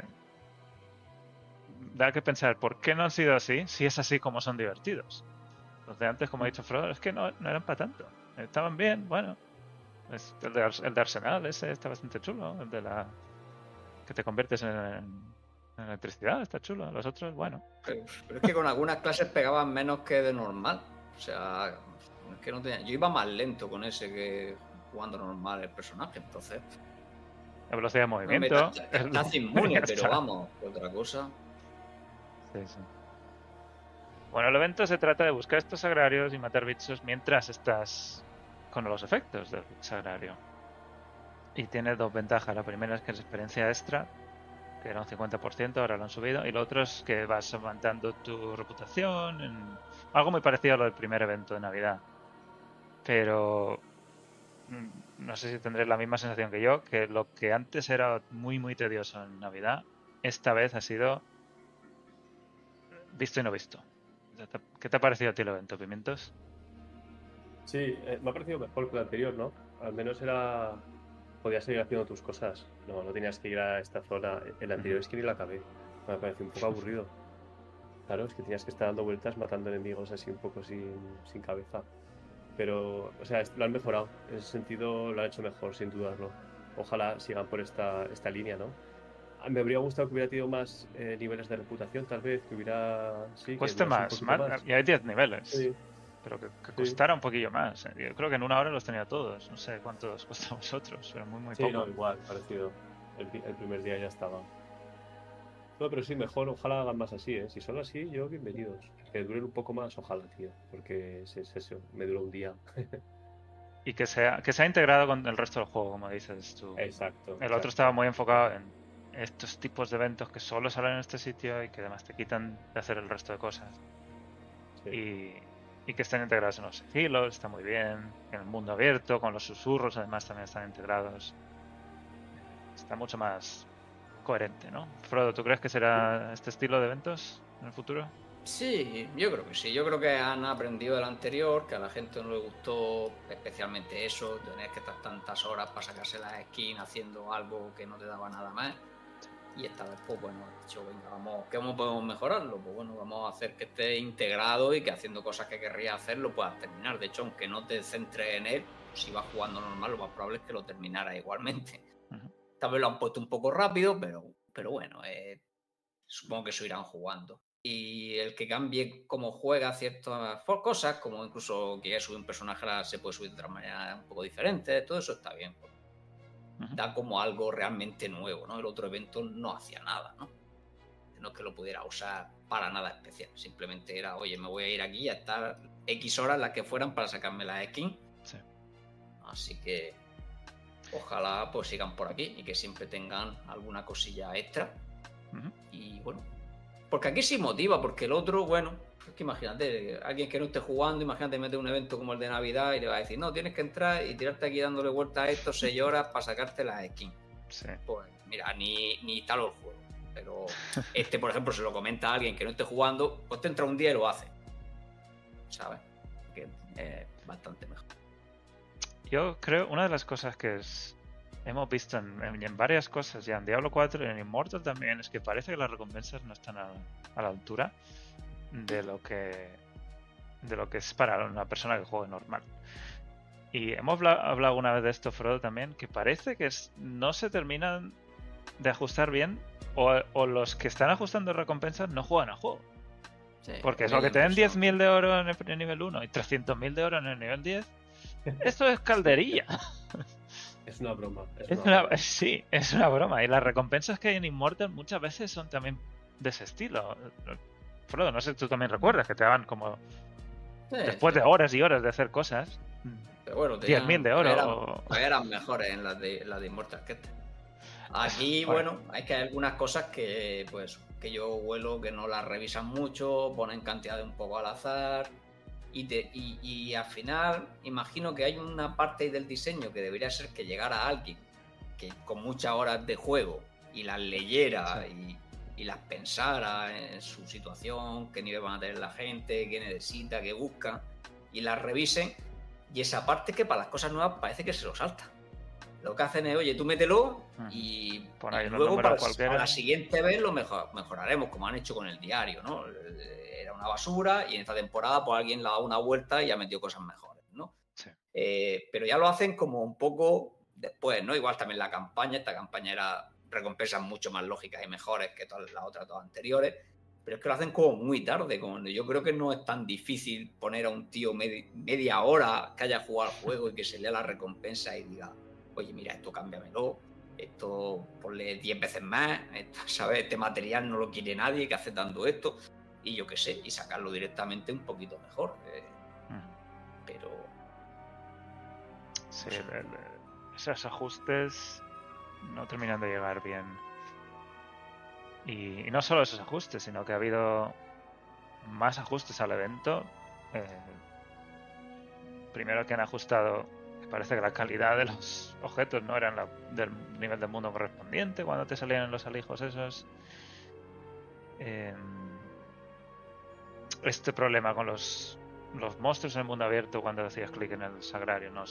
da que pensar por qué no han sido así si es así como son divertidos. Los de antes, como ha dicho Frodo, es que no, no eran para tanto. Estaban bien, bueno. El, de, el Arsenal, ese está bastante chulo. El de la. que te conviertes en, electricidad, está chulo. Los otros, bueno. Pero es que con algunas clases pegaban menos que de normal. O sea, es que no tenía. Yo iba más lento con ese que jugando normal el personaje, entonces. La velocidad de No me movimiento. es- Estás (laughs) inmune, (laughs) pero vamos, otra cosa. Sí, sí. Bueno, el evento se trata de buscar estos agrarios y matar bichos mientras estás con los efectos del sagrario. Y tiene dos ventajas. La primera es que es experiencia extra, que era un 50%, ahora lo han subido. Y lo otro es que vas aumentando tu reputación. Algo muy parecido a lo del primer evento de Navidad. Pero mm, no sé si tendréis la misma sensación que yo, que lo que antes era muy, muy tedioso en Navidad, esta vez ha sido visto y no visto. ¿Qué te ha parecido a ti el evento, Pimientos? Sí, eh, me ha parecido mejor que el anterior, ¿no? Al menos era. Podías seguir haciendo tus cosas. No, no tenías que ir a esta zona. El anterior es que ni la acabé. Me pareció un poco aburrido. Claro, es que tenías que estar dando vueltas matando enemigos así un poco sin, sin cabeza. Pero, o sea, lo han mejorado. En ese sentido lo han hecho mejor, sin dudarlo. Ojalá sigan por esta, esta línea, ¿no? Me habría gustado que hubiera tenido más eh, niveles de reputación, tal vez, que hubiera... Sí, Cueste más, más, y hay 10 niveles. Sí. Pero que, que Sí. costara un poquillo más. eh. Yo creo que en una hora los tenía todos. No sé cuántos (laughs) cuesta a vosotros, pero muy, muy Sí, poco. no, igual, parecido. El, primer día ya estaba. No, pero sí, mejor, ojalá hagan más así, ¿eh? Si son así, yo bienvenidos. Que duren un poco más, ojalá, tío. Porque es, es eso, me duró un día. (laughs) Y que sea, que sea integrado con el resto del juego, como dices tú. Exacto. El otro estaba muy enfocado en estos tipos de eventos que solo salen en este sitio y que además te quitan de hacer el resto de cosas. Sí. Y, y que estén integrados en los sigilos, está muy bien. En el mundo abierto, con los susurros, además también están integrados. Está mucho más coherente, ¿no? Frodo, ¿tú crees que será este estilo de eventos en el futuro? Sí, yo creo que sí. Yo creo que han aprendido del anterior, que a la gente no le gustó especialmente eso, tener que estar tantas horas para sacarse la skin haciendo algo que no te daba nada más. Y esta vez, pues bueno, han dicho, venga, vamos, ¿cómo podemos mejorarlo? Pues bueno, vamos a hacer que esté integrado y que haciendo cosas que querrías hacer lo puedas terminar. De hecho, aunque no te centres en él, si vas jugando normal, lo más probable es que lo terminara igualmente. Ujú. Tal vez lo han puesto un poco rápido, pero, pero bueno, eh, supongo que eso irán jugando. Y el que cambie cómo juega ciertas cosas, como incluso que subir un personaje se puede subir de otra manera un poco diferente, todo eso está bien. Da como algo realmente nuevo, ¿no? El otro evento no hacía nada, ¿no? No es que lo pudiera usar para nada especial, simplemente era, oye, me voy a ir aquí a estar X horas las que fueran para sacarme la skin. Sí. Así que ojalá pues sigan por aquí y que siempre tengan alguna cosilla extra. Y bueno, porque aquí sí motiva, porque el otro, bueno, es que imagínate, alguien que no esté jugando, imagínate meter un evento como el de Navidad y le va a decir, no, tienes que entrar y tirarte aquí dándole vueltas a esto 6 (laughs) horas para sacarte la skin. Sí. Pues mira, ni, ni tal el juego. Pero este, por ejemplo, se lo comenta a alguien que no esté jugando, pues te entra un día y lo hace. ¿Sabes? Que es bastante mejor. Yo creo, una de las cosas que es- hemos visto en, en- en varias cosas, ya en Diablo 4 y en Immortal también, es que parece que las recompensas no están a, a la altura de lo que de lo que es para una persona que juegue normal. Y hemos habla- hablado una vez de esto, Frodo, también, que parece que es- no se terminan de ajustar bien o, o los que están ajustando recompensas no juegan al juego. Sí, Porque a es lo que te den impresiona. 10.000 de oro en el, nivel 1 y 300.000 de oro en el nivel 10. Esto es calderilla. (laughs) Es una broma. Es Es una una- broma. (laughs) sí, es una broma. Y las recompensas que hay en Immortal muchas veces son también de ese estilo. Frodo, no sé, tú también recuerdas que te daban como Sí, después sí. de horas y horas de hacer cosas. Pero bueno, 10.000 de oro. Eran, o- eran mejores en las de, las de Immortal que este. Aquí, (laughs) Bueno. bueno, hay que hay algunas cosas que, pues, que yo huelo que no las revisan mucho, ponen cantidades un poco al azar. Y, te- y, y al final, imagino que hay una parte del diseño que debería ser que llegara alguien que con muchas horas de juego y las leyera y, y las pensara en su situación, qué nivel van a tener la gente, qué necesita, qué busca, y las revisen. Y esa parte que para las cosas nuevas parece que se lo salta. Lo que hacen es, oye, tú mételo y, Pon y ahí unos luego para, para la siguiente vez lo mejor- mejoraremos, como han hecho con el diario, ¿no? Era una basura y en esta temporada pues alguien le ha dado una vuelta y ha metido cosas mejores, ¿no? Sí. Eh, pero ya lo hacen como un poco después, ¿no? Igual también la campaña, esta campaña era recompensas mucho más lógicas y mejores que todas las otras dos anteriores, pero es que lo hacen como muy tarde, como yo creo que no es tan difícil poner a un tío medi- media hora que haya jugado al juego y que se lea la recompensa y diga, oye, mira, esto cámbiamelo, esto ponle 10 veces más, esto, (laughs) ¿sabes? Este material no lo quiere nadie, que hace dando esto, y yo qué sé, y sacarlo directamente un poquito mejor. eh, Ujú. pero Sí, esos ajustes no terminan de llegar bien. Y, y no solo esos ajustes, sino que ha habido más ajustes al evento. Eh, primero que han ajustado, parece que la calidad de los objetos no eran la- del nivel del mundo correspondiente cuando te salían los alijos esos. Em, este problema con los, los monstruos en el mundo abierto cuando hacías clic en el sagrario no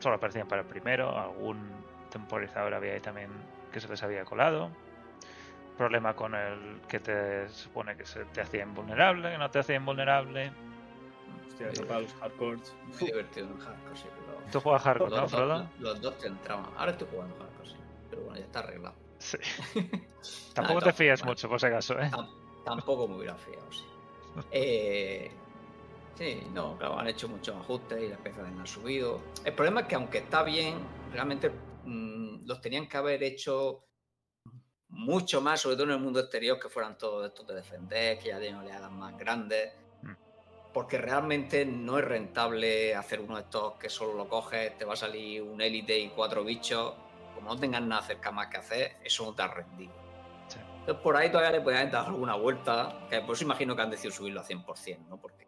solo aparecían para el primero, algún temporizador había ahí también que se les había colado. Problema con el que te supone que se te hacía invulnerable, que no te hacía invulnerable. Hostia, eso para los hardcores. Muy divertido en hardcore, sí. pero- Tú juegas hardcore, los, ¿no, dos- Frodo? los dos te entraban. Ahora estoy jugando hardcore, sí. Pero bueno, ya está arreglado. Sí. (laughs) Tampoco no, te fías bueno. mucho, por si acaso, ¿eh? Tam- Tampoco me hubiera fiado, sí. (laughs) Eh, sí, no, claro, han hecho muchos ajustes y las piezas han subido. El problema es que aunque está bien, realmente mm, los tenían que haber hecho mucho más, sobre todo en el mundo exterior, que fueran todos estos de defender, que ya tienen oleadas más grandes. Mm. Porque realmente no es rentable hacer uno de estos que solo lo coges, te va a salir un élite y cuatro bichos. Como no tengas nada cerca más que hacer, eso no te ha rendido. Sí. Entonces por ahí todavía le podían dar alguna vuelta, que por eso imagino que han decidido subirlo a 100%, ¿no? Porque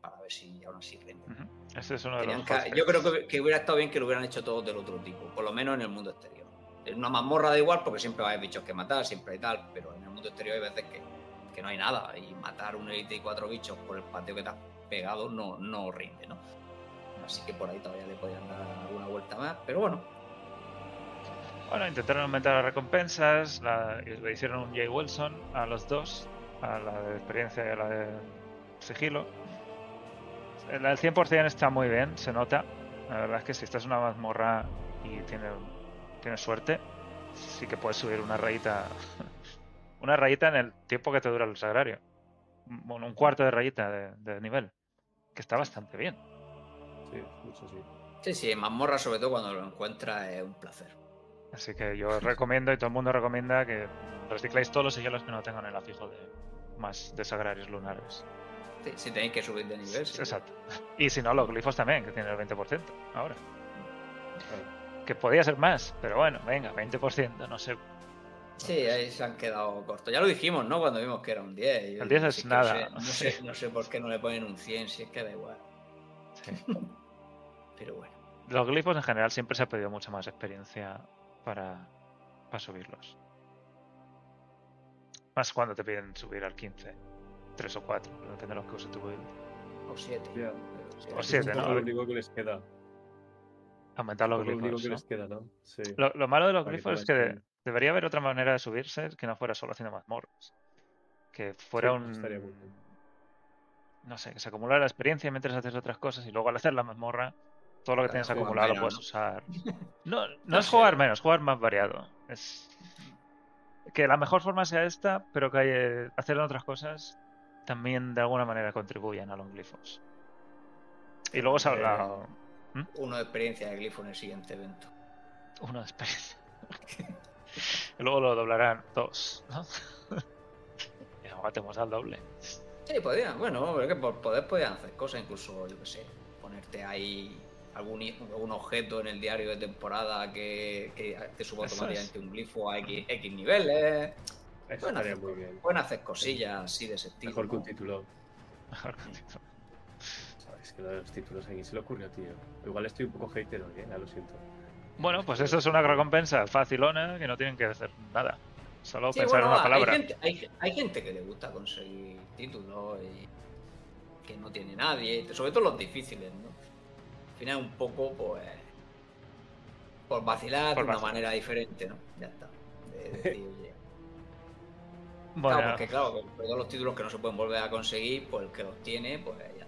para ver si aún así rinde. Ujú. Ese es uno de los que- yo creo que, que hubiera estado bien que lo hubieran hecho todos del otro tipo, por lo menos en el mundo exterior. En una mazmorra da igual porque siempre va a haber bichos que matar, siempre hay tal, pero en el mundo exterior hay veces que, que no hay nada y matar un elite y cuatro bichos por el patio que te has pegado no, no rinde, ¿no? Así que por ahí todavía le podían dar alguna vuelta más, pero bueno, Bueno, intentaron aumentar las recompensas, la- le hicieron un Jay Wilson a los dos, a la de experiencia y a la de sigilo. La del 100% está muy bien, se nota. La verdad es que si estás en una mazmorra y tiene, tienes suerte, sí que puedes subir una rayita. (laughs) una rayita en el tiempo que te dura el sagrario. Bueno, un cuarto de rayita de, de nivel. Que está bastante bien. Sí, mucho sí. sí, sí, mazmorra sobre todo cuando lo encuentras es un placer. Así que yo recomiendo y todo el mundo recomienda que recicláis todos los sigilos que no tengan el afijo de más de sagrarios lunares. Sí, si tenéis que subir de nivel, sí. Exacto. Y si no, los glifos también, que tienen el 20% ahora. Que podía ser más, pero bueno, venga, 20%, no sé. Sí, ahí se han quedado cortos. Ya lo dijimos, ¿no? Cuando vimos que era un 10. Yo El 10 digo, es que nada. No sé, no, (laughs) sé, no sé por qué no le ponen un 100, si es que da igual. (laughs) Pero bueno. Los glifos en general siempre se ha pedido mucha más experiencia para, para subirlos. Más cuando te piden subir al 15, 3 o 4, depende de los que use tu build. O 7. Ya. O siete, ¿no? lo único que les queda. Aumentar los Es lo único glifos. que ¿no? les queda, ¿no? Sí. Lo, lo malo de los glifos es que debería haber otra manera de subirse que no fuera solo haciendo mazmorras. Que fuera Sí, un. estaría muy bien. No sé, que se acumulara la experiencia mientras haces otras cosas y luego al hacer la mazmorra, todo lo que Claro, tienes acumulado lo puedes usar. (laughs) No, no No es sé. jugar menos, jugar más variado. Es. Que la mejor forma sea esta, pero que hay- hacer otras cosas también de alguna manera contribuyan a los glifos. Y luego se ha Eh. Uno de experiencia de glifo en el siguiente evento. Uno de experiencia. (laughs) y luego lo doblarán dos, ¿no? (laughs) y tenemos al doble. Sí, podían. Bueno, pero es que por poder podían hacer cosas, incluso, yo qué sé, ponerte ahí algún, algún objeto en el diario de temporada que, que te suba automáticamente un glifo a X, X niveles. Eso Pueden hacer, muy bien. pueden hacer cosillas así de ese estilo. Mejor que un título. Mejor que título. Sabes que lo de los títulos aquí se le ocurrió, tío. Igual estoy un poco hater hoy, ¿eh? Ya lo siento. Bueno, pues eso es una recompensa facilona que no tienen que hacer nada. Solo Sí, pensar bueno, en una hay palabra. gente, hay, hay gente que le gusta conseguir títulos y que no tiene nadie, sobre todo los difíciles, ¿no? Al final un poco, pues, por vacilar Por de una manera diferente, ¿no? Ya está. De (laughs) decir, oye, Bueno, Claro, porque claro, con todos los títulos que no se pueden volver a conseguir, pues el que los tiene, pues ya.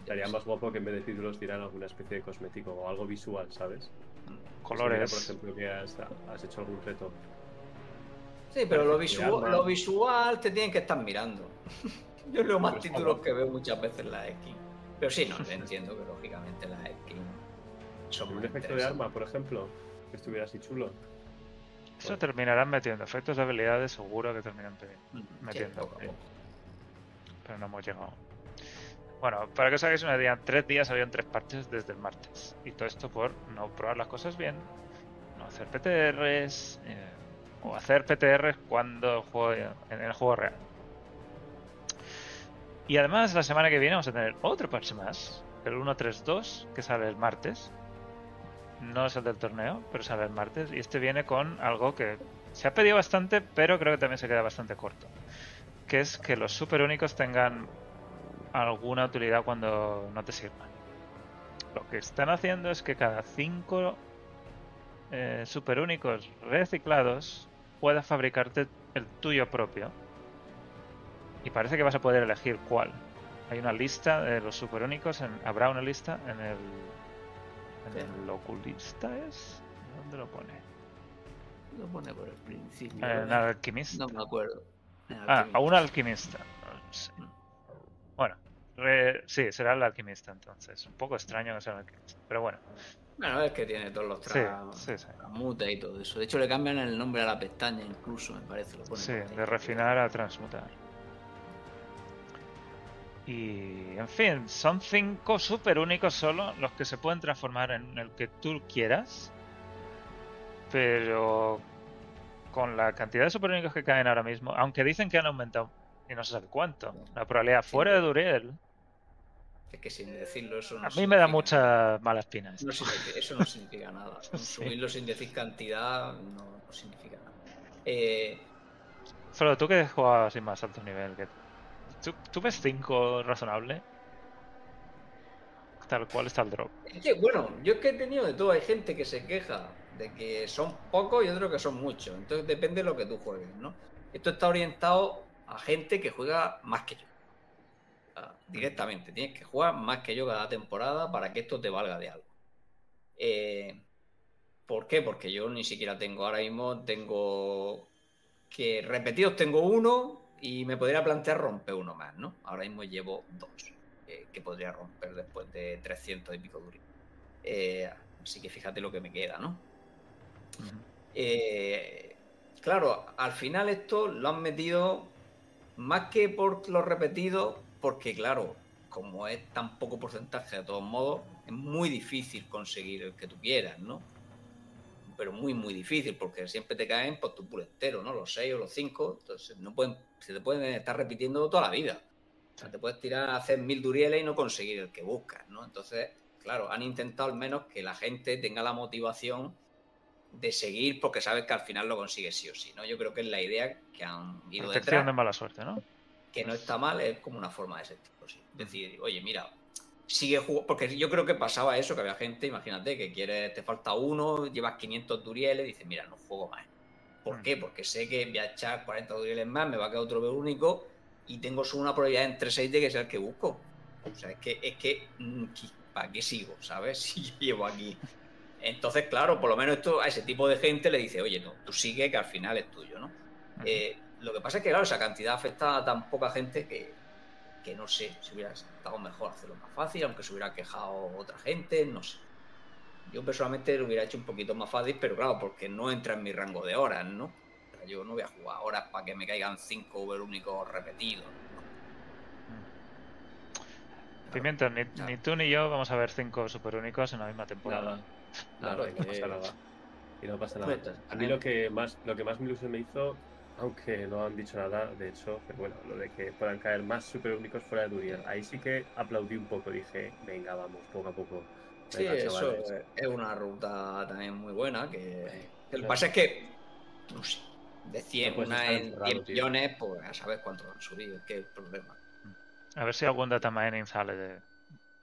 Estaría más guapo que en vez de títulos dieran alguna especie de cosmético o algo visual, ¿sabes? colores. Si por ejemplo, que has, has hecho algún reto. Sí, pero lo visual, lo visual te tienen que estar mirando. (laughs) Yo leo más Pero está títulos que veo muchas veces la X. Pero sí, no, entiendo que lógicamente la X son Un efecto de arma, por ejemplo, que estuviera así chulo. Eso terminarán metiendo. Efectos de habilidades seguro que terminan sí, metiendo. pero no hemos llegado. Bueno, para que os hagáis una idea, en tres días habían tres parches desde el martes. Y todo esto por no probar las cosas bien, no hacer PTRs, eh, o hacer PTRs cuando el juego, en el juego real. Y además, la semana que viene vamos a tener otro parche más, el 132, que sale el martes. No es el del torneo, pero sale el martes. Y este viene con algo que se ha pedido bastante, pero creo que también se queda bastante corto. Que es que los super únicos tengan alguna utilidad cuando no te sirvan. Lo que están haciendo es que cada 5 super únicos reciclados puedas fabricarte el tuyo propio. Y parece que vas a poder elegir cuál hay una lista de los super únicos. En, habrá una lista en el. El oculista es. ¿Dónde lo pone? Lo pone por el principio. En el alquimista. No me acuerdo. Ah, a un alquimista. Sí. Bueno, re- sí, será el alquimista entonces. Un poco extraño que sea el alquimista. Pero bueno, Bueno, es que tiene todos los sí, tra... sí, sí. transmuta y todo eso. De hecho, le cambian el nombre a la pestaña, incluso, me parece. Lo ponen Sí, de refinar a transmutar. Y, en fin, son cinco super únicos solo los que se pueden transformar en el que tú quieras. Pero con la cantidad de super únicos que caen ahora mismo, aunque dicen que han aumentado y no se sabe cuánto, la probabilidad fuera de Duriel, Es que sin decirlo, eso no a mí me da mucha mala espina. esto. no significa- eso no significa nada. (laughs) Sí. Subirlo sin decir cantidad no, no significa nada. Eh, Solo tú que has jugado así más alto nivel, que ¿tú, tú ves 5 razonable? Tal cual está el drop. Es que, bueno, yo es que he tenido de todo. Hay gente que se queja de que son pocos y otros que son muchos. Entonces depende de lo que tú juegues, ¿no? Esto está orientado a gente que juega más que yo. Directamente. Tienes que jugar más que yo cada temporada para que esto te valga de algo. Eh, ¿Por qué? Porque yo ni siquiera tengo ahora mismo, tengo que repetidos tengo uno y me podría plantear romper uno más, ¿no? Ahora mismo llevo dos eh, que podría romper después de 300 y pico duros. Eh, así que fíjate lo que me queda, ¿no? Eh, claro, al final esto lo han metido más que por los repetidos, porque claro, como es tan poco porcentaje de todos modos, es muy difícil conseguir el que tú quieras, ¿no? Pero muy, muy difícil, porque siempre te caen por tu pool entero, ¿no? Los 6 o los 5, entonces no pueden, se te pueden estar repitiendo toda la vida. O sea, te puedes tirar a hacer mil durieles y no conseguir el que buscas, ¿no? Entonces, claro, han intentado al menos que la gente tenga la motivación de seguir porque sabes que al final lo consigues sí o sí, ¿no? Yo creo que es la idea que han ido Protección de mala suerte, ¿no? que no está mal, es como una forma de ese tipo, sí. Es decir, oye, mira, sigue jugando, porque yo creo que pasaba eso, que había gente, imagínate, que quiere, te falta uno, llevas 500 durieles, y dices, mira, no juego más. ¿Por Mm. qué? Porque sé que voy a echar 40 durieles más, me va a quedar otro veo único y tengo solo una probabilidad entre 6 de que sea el que busco. O sea, es que, es que, mm, ¿para qué sigo? ¿Sabes? (laughs) Si yo llevo aquí. Entonces, claro, por lo menos esto a ese tipo de gente le dice, oye, no, tú sigue que al final es tuyo, ¿no? Ujú. Eh, lo que pasa es que, claro, esa cantidad afecta a tan poca gente que, que no sé si hubiera estado mejor hacerlo más fácil, aunque se hubiera quejado otra gente, no sé. Yo personalmente lo hubiera hecho un poquito más fácil, pero claro, porque no entra en mi rango de horas, ¿no? O sea, yo no voy a jugar horas para que me caigan cinco over únicos repetidos. ¿no? Pimiento, ni, Claro. ni tú ni yo vamos a ver 5 super únicos en la misma temporada. Claro, (laughs) Nada, y no pasa nada. Y no pasa nada. A mí lo que más lo que más me ilusión me hizo, aunque no han dicho nada, de hecho, pero bueno, lo de que puedan caer más super únicos fuera de Duriel. Ahí sí que aplaudí un poco, dije, venga, vamos, poco a poco. Sí, Venga, eso chavales. es- es una ruta también muy buena. Que, que lo que pasa es que, no sé, de 100, No puedes una en encerrado, 100 tío. millones, pues a saber cuánto han subido, es que es el problema. A ver si algún data mining sale de.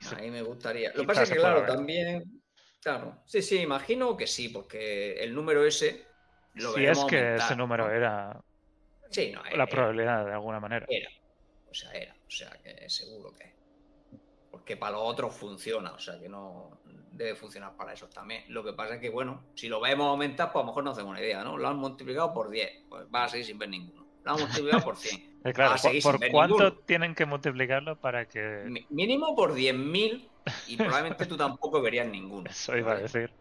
A mí me gustaría. Lo que pasa es que, claro, ver. también. Claro, sí, sí, imagino que sí, porque el número ese lo si es que aumentar, ese número ¿no? era Sí, no, la era, probabilidad de alguna manera. era. O sea, era. O sea, que seguro que es. Porque para los otros funciona, o sea, que no debe funcionar para esos también. Lo que pasa es que, bueno, si lo vemos aumentar, pues a lo mejor no hacemos una idea, ¿no? Lo han multiplicado por 10, pues va a seguir sin ver ninguno. Lo han multiplicado por 100. (laughs) Eh, claro, va a ¿por, cuánto ninguno. tienen que multiplicarlo para que Mínimo por 10.000 y probablemente tú tampoco verías ninguno. (laughs) eso iba a decir?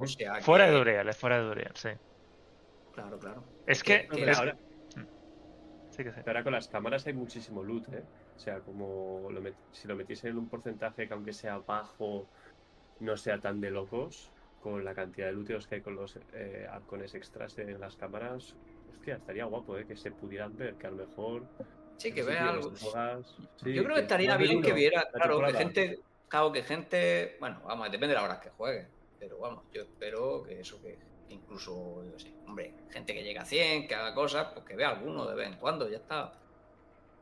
O sea, Fuera que- de Duriel, es fuera de Duriel, sí. Claro, claro. Es que, No, que pero es- ahora, sí que sí. ahora con las cámaras hay muchísimo loot, ¿eh? O sea, como lo met- si lo metiese en un porcentaje que aunque sea bajo, no sea tan de locos, con la cantidad de looteos que hay con los eh, arcones extras en las cámaras, hostia, estaría guapo, ¿eh? Que se pudieran ver, que a lo mejor... Sí, que vea algo. sí, Yo creo que estaría bien que viera, la claro, que gente, claro, que gente, bueno, vamos, depende de la hora que juegue, pero vamos, yo espero que eso que incluso, yo sé, hombre, gente que llegue a 100, que haga cosas, pues que vea alguno de vez en cuando, ya está.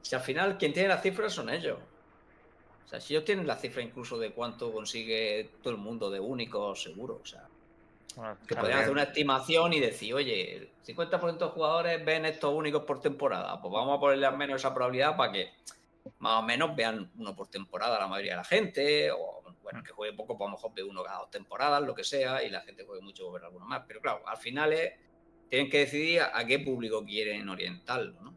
Si al final quien tiene las cifras son ellos. O sea, si ellos tienen la cifra incluso de cuánto consigue todo el mundo de únicos, seguro, o sea, Bueno, que podrían hacer una estimación y decir, oye, el 50% de jugadores ven estos únicos por temporada. Pues vamos a ponerle al menos esa probabilidad para que más o menos vean uno por temporada la mayoría de la gente, o bueno, que juegue poco, pues a lo mejor ve uno cada dos temporadas, lo que sea, y la gente juegue mucho o ver alguno más. Pero claro, al final es, tienen que decidir a, qué público quieren orientarlo, ¿no?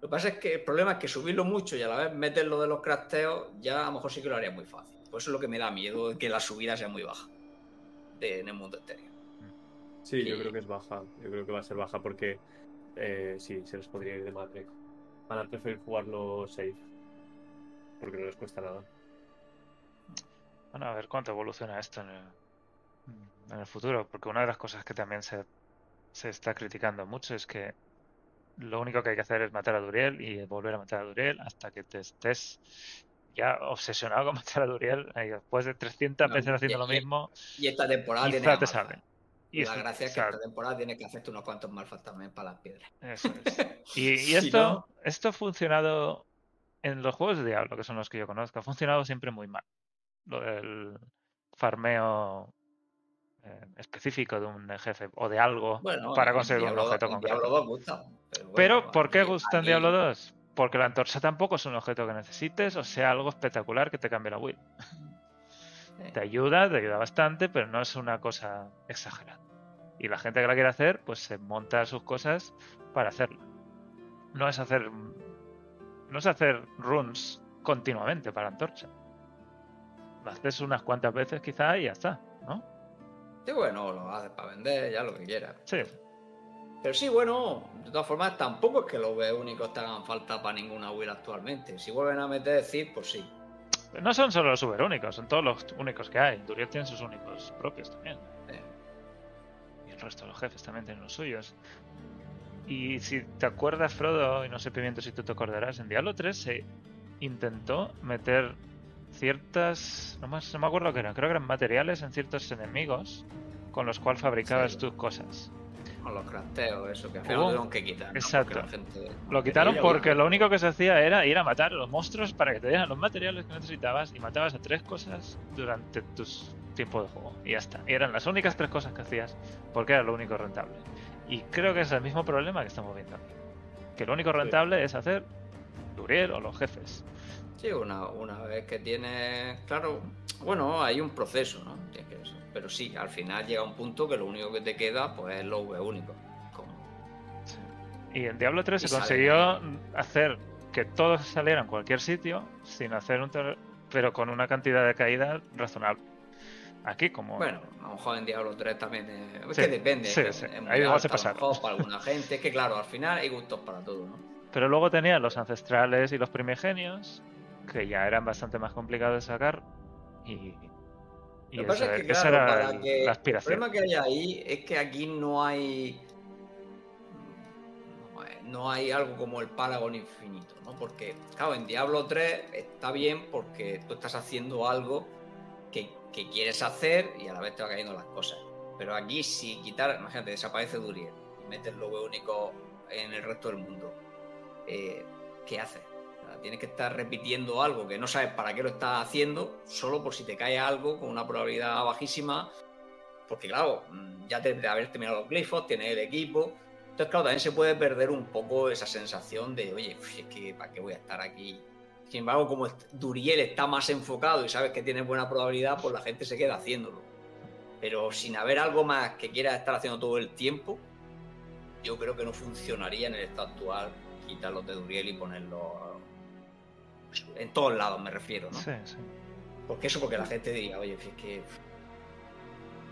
Lo que pasa es que el problema es que subirlo mucho y a la vez meterlo de los crafteos, ya a lo mejor sí que lo haría muy fácil. Por eso es lo que me da miedo, que la subida sea muy baja en el mundo exterior. Sí, yo creo que es baja. Yo creo que va a ser baja porque eh, sí, se les podría ir de madre. Van a preferir jugarlo safe. Porque no les cuesta nada. Bueno, a ver cuánto evoluciona esto en el, en el futuro. Porque una de las cosas que también se, se está criticando mucho es que lo único que hay que hacer es matar a Duriel y volver a matar a Duriel hasta que te estés ya obsesionado con (laughs) matar a Duriel. Y después de 300 veces haciendo lo mismo. Y esta temporada tiene te. Y la gracia es que esta temporada tiene que hacerte unos cuantos malfas también para las piedras. Eso es. (laughs) Y, esto, esto ha funcionado en los juegos de Diablo, que son los que yo conozco, ha funcionado siempre muy mal. Lo del farmeo eh, específico de un jefe o de algo para conseguir un objeto concreto. pero, ¿por qué gusta en Diablo 2? Porque la antorcha tampoco es un objeto que necesites o sea algo espectacular que te cambie la build. Te ayuda, te ayuda bastante, pero no es una cosa exagerada. Y la gente que la quiere hacer, pues se monta sus cosas para hacerlo. No es hacer. No es hacer runs continuamente para antorcha. Lo haces unas cuantas veces quizá y ya está, ¿no? Sí, bueno, lo haces para vender, ya lo que quieras. Sí. Pero sí, bueno, de todas formas, tampoco es que los B únicos te hagan falta para ninguna Will actualmente. Si vuelven a meter decir, pues sí. No son solo los super únicos, son todos los únicos que hay. Duriel tiene sus únicos propios también resto de los jefes también tienen los suyos. Y si te acuerdas, Frodo, y no sé, Pimiento, si tú te acordarás, en Diablo 3 se intentó meter ciertas. No, más, no me acuerdo qué eran, creo que eran materiales en ciertos enemigos con los cuales fabricabas tus cosas. Con los crafteos, eso que al que quitar. Exacto. Lo quitaron porque lo único que se hacía era ir a matar a los monstruos para que te dieran los materiales que necesitabas y matabas a tres cosas durante tus tiempo de juego. Y ya está. Y eran las únicas tres cosas que hacías porque era lo único rentable. Y creo que es el mismo problema que estamos viendo aquí. Que lo único rentable es hacer Duriel o los jefes. Sí, una, una vez que tienes. Claro, bueno, hay un proceso, ¿no? Pero sí, al final llega un punto que lo único que te queda pues es lo V único. Y en Diablo 3 se consiguió hacer que todos salieran a cualquier sitio sin hacer un pero con una cantidad de caída razonable. Aquí como... Bueno, a lo mejor en Diablo 3 también es, que depende. Sí, sí. Ahí a pasar. para alguna gente, es que claro, al final hay gustos para todo, ¿no? Pero luego tenía los ancestrales y los primigenios, que ya eran bastante más complicados de sacar y lo que pasa es que, claro, que el problema que hay ahí es que aquí no hay no hay algo como el Paragon infinito, ¿no? Porque, claro, en Diablo 3 está bien porque tú estás haciendo algo que, quieres hacer y a la vez te va cayendo las cosas. Pero aquí, si quitar, imagínate, desaparece Duriel y metes lo único en el resto del mundo, eh, ¿qué haces? Tienes que estar repitiendo algo que no sabes para qué lo estás haciendo, solo por si te cae algo con una probabilidad bajísima. Porque, claro, mm, ya te, de haber terminado los glifos, tienes el equipo. Entonces, claro, también se puede perder un poco esa sensación de, oye, es que ¿para qué voy a estar aquí? Sin embargo, como Duriel está más enfocado y sabes que tiene buena probabilidad, pues la gente se queda haciéndolo. Pero sin haber algo más que quieras estar haciendo todo el tiempo, yo creo que no funcionaría en el estado actual quitarlos de Duriel y ponerlos en todos lados me refiero, ¿no? Sí, sí. Porque eso, porque la gente diría, oye, es que.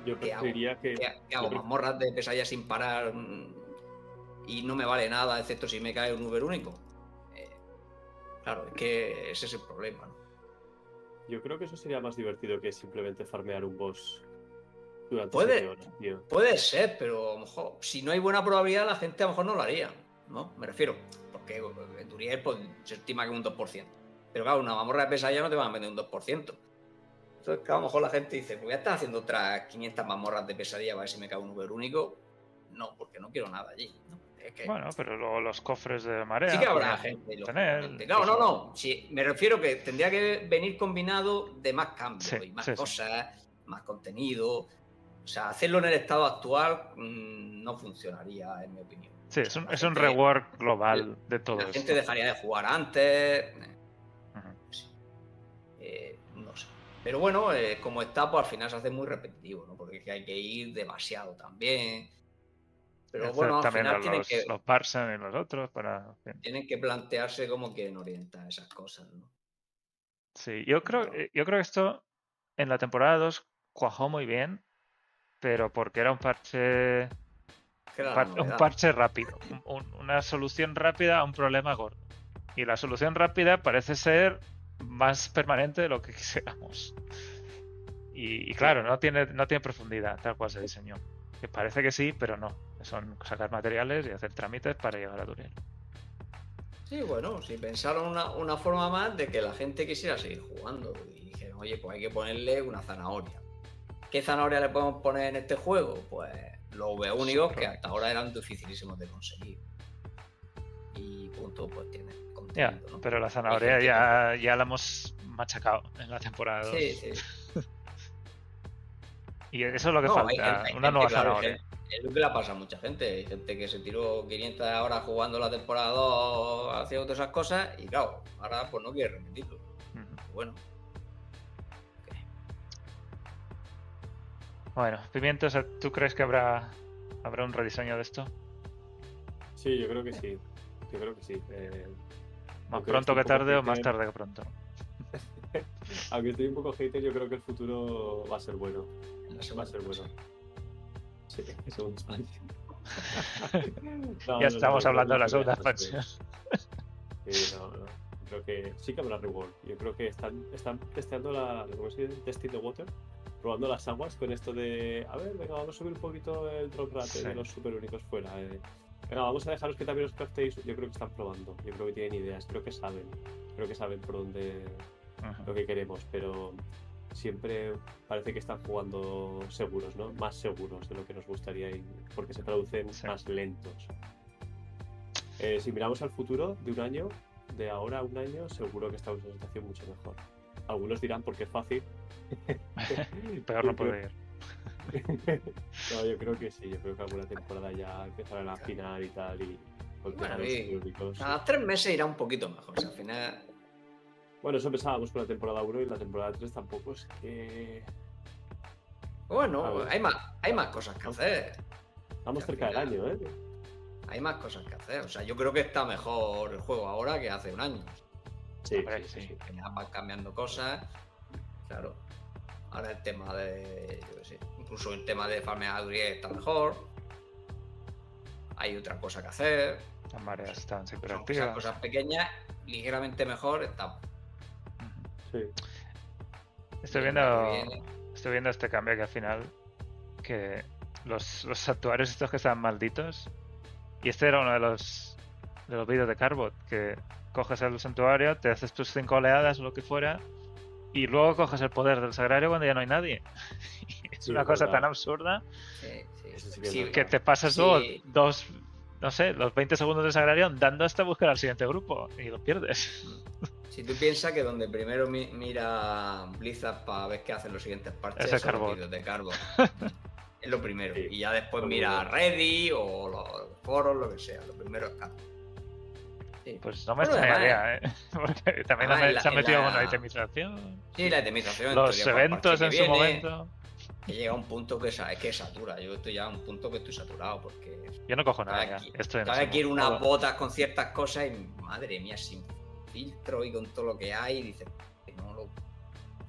Yo preferiría que. ¿Qué, hago? ¿Mazmorras de pesadilla sin parar mm, y no me vale nada, excepto si me cae un Uber único? Eh, claro, es que ese es el problema, ¿no? Yo creo que eso sería más divertido que simplemente farmear un boss durante puede, horas, Puede ser, pero a lo mejor, si no hay buena probabilidad, la gente a lo mejor no lo haría, ¿no? Me refiero, porque en Turiel pues, se estima que un 2%. Pero claro, una mamorra de pesadilla no te van a vender un 2%. Entonces, claro, a lo mejor la gente dice, pues voy a estar haciendo otras 500 mamorras de pesadilla a ver si me cae un Uber único. No, porque no quiero nada allí. Bueno, pero luego los cofres de marea. Sí que habrá gente. Claro, no, no. Sí, me refiero que tendría que venir combinado de más cambios y más cosas, más contenido. O sea, hacerlo en el estado actual mm, no funcionaría, en mi opinión. Sí, es un, es un rework global de todo La esto. gente dejaría de jugar antes. Pero bueno, eh, como está, pues al final se hace muy repetitivo, ¿no? Porque es que hay que ir demasiado también. Pero bueno, al final los, tienen que, los parsen y los otros para... en tienen que plantearse cómo quieren orientar esas cosas, ¿no? Sí, yo creo, Pero- eh, yo creo que esto en la temporada 2 cuajó muy bien, pero porque era un parche, par- un parche rápido, un- un- una solución rápida a un problema gordo. Y la solución rápida parece ser más permanente de lo que (laughs) quisiéramos. Y, y claro, no tiene, no tiene profundidad tal cual se diseñó. Que parece que sí, pero no. Son sacar materiales y hacer trámites para llegar a Duriel. Sí, bueno, si pensaron una, una forma más de que la gente quisiera seguir jugando. Y dijeron, oye, pues hay que ponerle una zanahoria. ¿Qué zanahoria le podemos poner en este juego? Pues los V únicos que hasta ahora eran dificilísimos de conseguir. Y punto, pues tiene Ya, pero la zanahoria ya, ya la hemos machacado en la temporada 2. Sí, sí. (laughs) Y eso es lo que No, falta, hay una gente, nueva claro, zanahoria. Es lo que le pasa a mucha gente. Hay gente que se tiró 500 horas jugando la temporada 2 haciendo todas esas cosas y claro, ahora pues no quiere repetirlo. Bueno, Bueno, Pimientos, ¿tú crees que habrá, habrá un rediseño de esto? Sí, yo creo que sí. Yo creo que sí. Eh, ¿Más aunque pronto que tarde o más tarde que pronto? (laughs) Aunque estoy un poco hater, yo creo que el futuro va a ser bueno. Va a ser bueno. Sí, segunda expansión. (laughs) ya estamos hablando de la segunda expansión. expansión. Sí, no, no. Creo que sí que habrá reward. Yo creo que están, están testeando la. ¿Cómo se dice? Testing the water. Probando las aguas con esto de. A ver, venga, vamos a subir un poquito el drop rate Sí. de los super únicos fuera. eh. Venga, vamos a dejaros que también os craftéis. Yo creo que están probando. Yo creo que tienen ideas. Creo que saben. Creo que saben por dónde. Lo que queremos, pero siempre parece que están jugando seguros, ¿no? Más seguros de lo que nos gustaría y porque se traducen Sí. más lentos. Eh, si miramos al futuro de un año, de ahora a un año, seguro que estamos en una situación mucho mejor. Algunos dirán porque es fácil. (laughs) Peor no puede ir. (laughs) no, yo creo que sí, yo creo que alguna temporada ya empezarán a afinar y tal y con Bueno, los y- periódicos. A las tres meses irá un poquito mejor. o sea, al final, Bueno, eso pensábamos con la temporada 1 y la temporada 3 tampoco es que... bueno, A ver. hay más, hay más cosas que hacer. Al cerca del final. año, ¿eh? Hay más cosas que hacer. O sea, yo creo que está mejor el juego ahora que hace un año. Sí, Hombre, sí, sí, sí. van cambiando cosas. Claro. Ahora el tema de. Yo qué sé. Incluso el tema de farmear está mejor. Hay otra cosa que hacer. Las mareas están siempre activas. cosas pequeñas, ligeramente mejor. Está. Ujú. Sí. Estoy viendo, estoy viendo este cambio que al final que los, los santuarios estos que estaban malditos y este era uno de los de los vídeos de Carbot que coges el santuario, te haces tus cinco oleadas o lo que fuera y luego coges el poder del sagrario cuando ya no hay nadie. (laughs) es Sí, una es cosa verdad. tan absurda Sí, sí, que es te pasas Sí. luego dos, no sé, los 20 segundos del sagrario andando hasta buscar al siguiente grupo y lo pierdes. Si tú piensas que donde primero mi- mira Blizzard para ver qué hacen los siguientes parches Carbon. vídeos de Carbon. (laughs) es lo primero. Sí. Y ya después mira. Reddit o los foros, lo que sea. Lo primero es Carbon. Sí. Pues no me Bueno, extrañaría, ¿eh? (laughs) Porque también además, han- en la- se han metido la- con la itemización. Sí, la itemización. Los eventos en su momento. Que llega a un punto que, sa- que satura. Yo estoy ya a un punto que estoy saturado porque Yo no cojo nada cada, ya. Estoy cada quiero modo. unas botas con ciertas cosas y madre mía, sin filtro y con todo lo que hay, dices, no lo-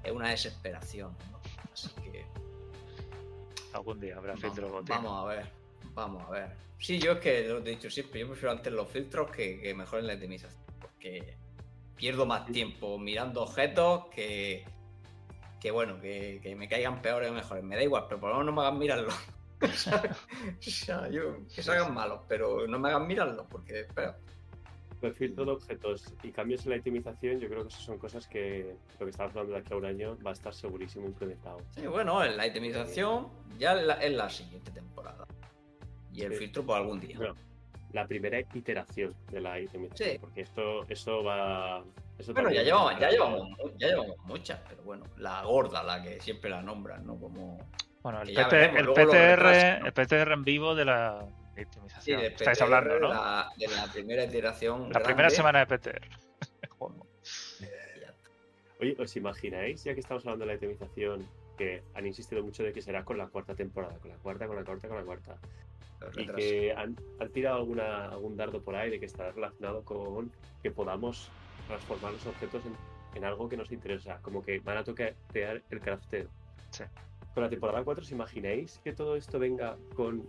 es una desesperación. ¿no? Así que Algún día habrá filtro vamos a ver, vamos a ver. Sí, yo es que lo he dicho siempre, yo prefiero antes los filtros que, que mejoren la itemización, porque pierdo más tiempo mirando objetos que, que bueno, que, que me caigan peores o mejores. Me da igual, pero por lo menos no me hagan mirarlo. (laughs) o sea, yo, que salgan malos, pero no me hagan mirarlo, porque espera. El filtro de objetos y cambios en la itemización, yo creo que esas son cosas que lo que estamos hablando de aquí a un año va a estar segurísimo implementado. Sí, bueno, en la itemización ya es la, es la siguiente temporada. Y el Sí. filtro por algún día. Bueno, la primera iteración de la itemización, Sí. porque esto, eso va. Bueno, ya llevamos, va ya, llevamos, ya llevamos muchas, pero bueno, la gorda, la que siempre la nombran, ¿no? Como. Bueno, el, PT veremos, PTR, retrasan, ¿no? el PTR en vivo de la, Sí, itemización. de Estáis PTR, hablando, ¿no? de la, de la primera iteración. La primera semana de PTR. (laughs) Oye, ¿os imagináis, ya que estamos hablando de la itemización, que han insistido mucho de que será con la cuarta temporada, con la cuarta, con la cuarta, con la cuarta? Y que han, han tirado alguna, algún dardo por ahí de que estará relacionado con que podamos transformar los objetos en, en algo que nos interesa, como que van a tocar crear el crafteo. Sí. Con la temporada 4, ¿os imagináis que todo esto venga con,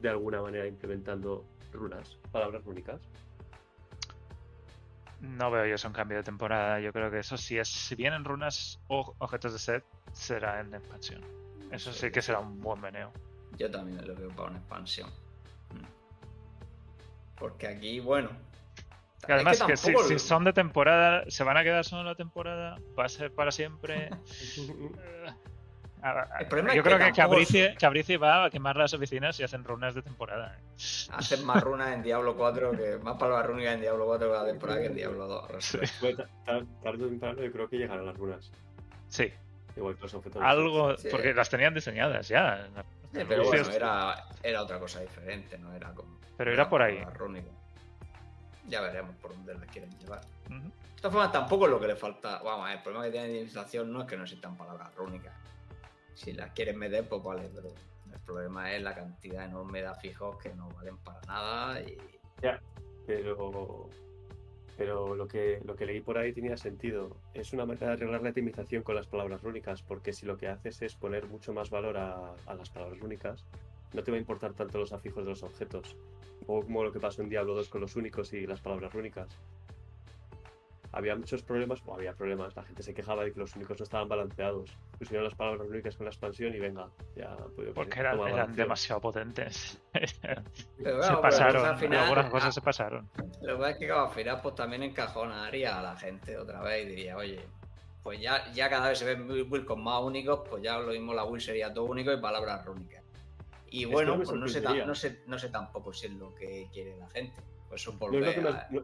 de alguna manera, implementando runas, palabras rúnicas? No veo yo eso en cambio de temporada. Yo creo que eso sí es. Si vienen runas o objetos de set, será en expansión. Eso sí que será un buen meneo. Yo también lo veo para una expansión. Mm. Porque aquí, bueno. Además, es que, si, son de temporada, se van a quedar solo en la temporada, va a ser para siempre. (laughs) Eh, a- a- El problema yo es que creo que Cabrici, va a quemar las oficinas y hacen runas de temporada. ¿eh? Hacen más runas en Diablo 4 que (laughs) más palabras rúnicas en Diablo 4 cada temporada que en Diablo 2. Sí. Tarde o temprano yo creo que llegarán las runas. Sí, Igual que los objetos. algo, Sí. porque las tenían diseñadas ya. Sí, pero bueno, era, era otra cosa diferente, no era como. Pero era por ahí. palabras rúnicas. Ya veremos por dónde las quieren llevar. Ujú. De todas formas, tampoco es lo que le falta. Vamos, el problema que tiene la indemnización no es que no existan palabras rúnicas. Si las quieren meter, pues vale, pero el problema es la cantidad enorme de afijos que no valen para nada y. Pero, pero lo, que, lo que leí por ahí tenía sentido. Es una manera de arreglar la itemización con las palabras rúnicas, porque si lo que haces es poner mucho más valor a, a las palabras rúnicas, no te va a importar tanto los afijos de los objetos. Un poco como lo que pasó en Diablo 2 con los únicos y las palabras rúnicas. Había muchos problemas, o había problemas, la gente se quejaba de que los únicos no estaban balanceados. Pusieron las palabras rúnicas con la expansión y venga, ya pues, Porque eran, demasiado potentes. (laughs) Pero se claro, pero pasaron. al final- algunas cosas ah, se pasaron. Lo que pasa es que al final pues también encajonaría a la gente otra vez y diría, oye, pues ya, ya cada vez se ven build con más únicos, pues ya lo mismo la build sería todo único y palabras rúnicas. Y bueno, pues no sé, no, sé, no sé tampoco si es lo que quiere la gente. Pues eso No que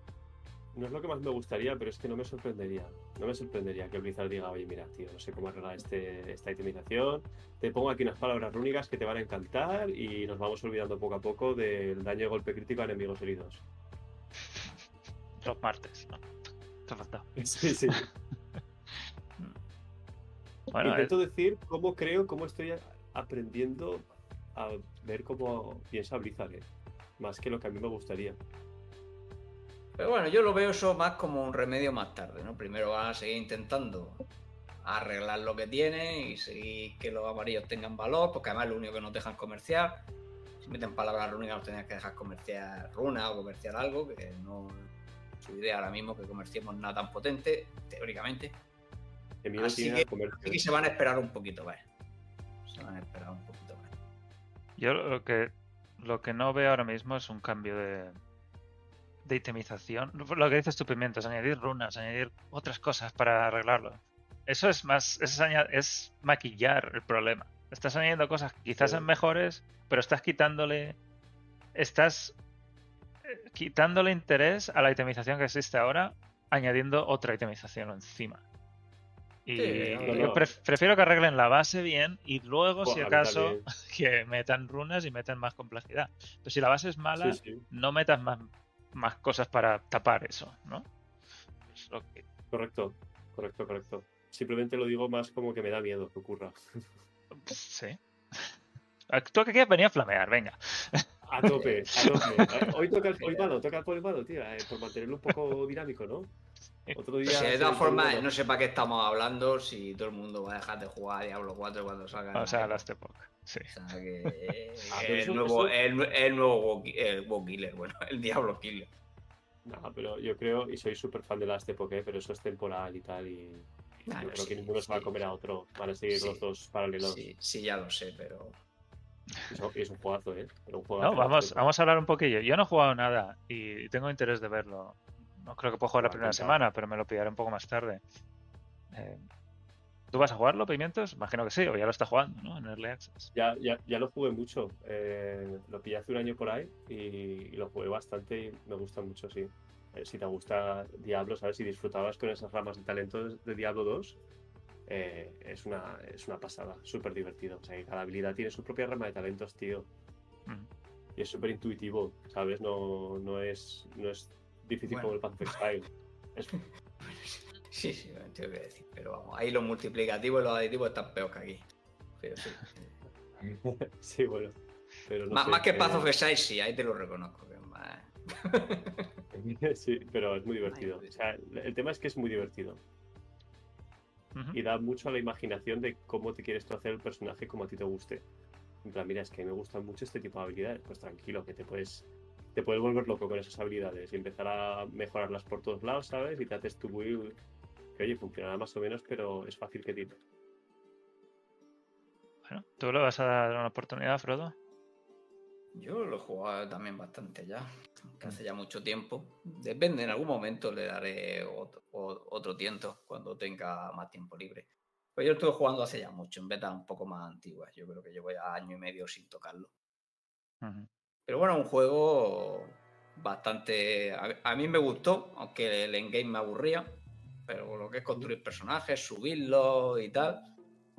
no- es lo que más me gustaría, pero es que no me sorprendería. No me sorprendería que Blizzard diga, oye, mira, tío, no sé cómo arreglar este, esta itemización. Te pongo aquí unas palabras rúnicas que te van a encantar y nos vamos olvidando poco a poco del daño de golpe crítico a enemigos heridos. Los martes. ¿no? Te ha faltado. (laughs) Sí, sí. (laughs) Bueno, eh, Intento decir cómo creo, cómo estoy aprendiendo a ver cómo piensa Blizzard, ¿eh? más que lo que a mí me gustaría. Pero bueno, yo lo veo eso más como un remedio más tarde, ¿no? Primero van a seguir intentando arreglar lo que tienen y seguir que los amarillos tengan valor, porque además es lo único que nos dejan comerciar. Si meten palabras rúnicas nos tendrían que dejar comerciar runa o comerciar algo, que no es su idea ahora mismo que comerciemos nada tan potente, teóricamente. Que Así que- se van a esperar un poquito más. Se van a esperar un poquito más. yo lo que, lo que no veo ahora mismo es un cambio de, de itemización. Lo que dices tu pimiento es añadir runas, añadir otras cosas para arreglarlo. Eso es más, es, es maquillar el problema. Estás añadiendo cosas que quizás sean mejores, pero estás quitándole. Estás eh, quitándole interés a la itemización que existe ahora, añadiendo otra itemización encima. Y Sí, no, yo no. prefiero que arreglen la base bien y luego, si acaso, (laughs) que metan runas y metan más complejidad. Pero si la base es mala, Sí, sí, no metas más, más cosas para tapar eso, ¿no? Es lo que- correcto, correcto, correcto. Simplemente lo digo más como que me da miedo que ocurra. sí. Tú que quieres venir a flamear, venga. A tope, (laughs) a tope. Hoy toca el polvado, toca el polvado, tío, eh, por mantenerlo un poco dinámico, ¿no? Otro día. Si de todas formas, no sé para qué estamos hablando si todo el mundo va a dejar de jugar a Diablo 4 cuando salga. O sea, Last Epoch. Sí. O sea, que (laughs) eh, Ah, pero el, nuevo, el, el nuevo Killer, (laughs) bueno, el Diablo Killer. No, pero yo creo, y soy súper fan de Last Epoch, eh, pero eso es temporal y tal, y yo no, creo sí, que ninguno se va a sí. comer a otro. Van a seguir Sí. los dos paralelos. Sí, sí, ya lo sé, pero. Es- un juegazo, ¿eh? Pero un juegazo, No, vamos, vamos a hablar un poquillo. Yo no he jugado nada y tengo interés de verlo. No creo que pueda jugar la Me va a primera semana, pero me lo pillaré un poco más tarde. Eh, ¿Tú vas a jugarlo, Pimientos? Imagino que sí, o ya lo está jugando, ¿no? En Early Access. Ya, ya, ya lo jugué mucho. eh, lo pillé hace un año por ahí y, y lo jugué bastante y me gusta mucho, sí. Eh, si te gusta Diablo, ¿sabes? Si disfrutabas con esas ramas de talento de, Diablo 2, eh, es, una, es una pasada, súper divertido. O sea, que cada habilidad tiene su propia rama de talentos, tío. Mm. Y es súper intuitivo, ¿sabes? No, no, es, no es difícil Bueno. como el Path. Es- (laughs) Sí, sí, no entiendo qué decir. Pero vamos, ahí los multiplicativos y los aditivos están peor que aquí. Pero sí. (laughs) sí, bueno. Pero no más, sé, más que eh, Path of Exile, sí, ahí te lo reconozco. que es más- (laughs) Sí, pero es muy divertido. O sea, el tema es que es muy divertido. Y da mucho a la imaginación de cómo te quieres tú hacer el personaje como a ti te guste. En plan, mira, es que me gustan mucho este tipo de habilidades. Pues tranquilo, que te puedes, te puedes volver loco con esas habilidades y empezar a mejorarlas por todos lados, ¿sabes? Y te haces tu build que, oye, funcionará más o menos, pero es fácil que tire. Bueno, ¿tú le vas a dar una oportunidad, Frodo? Yo lo he jugado también bastante ya, que hace ya mucho tiempo. Depende, en algún momento le daré otro, otro tiento cuando tenga más tiempo libre. Pues yo estuve jugando hace ya mucho, en betas un poco más antiguas. Yo creo que llevo ya año y medio sin tocarlo. Pero bueno, un juego bastante... A, a mí me gustó, aunque el endgame me aburría. Pero lo que es construir personajes, subirlos y tal,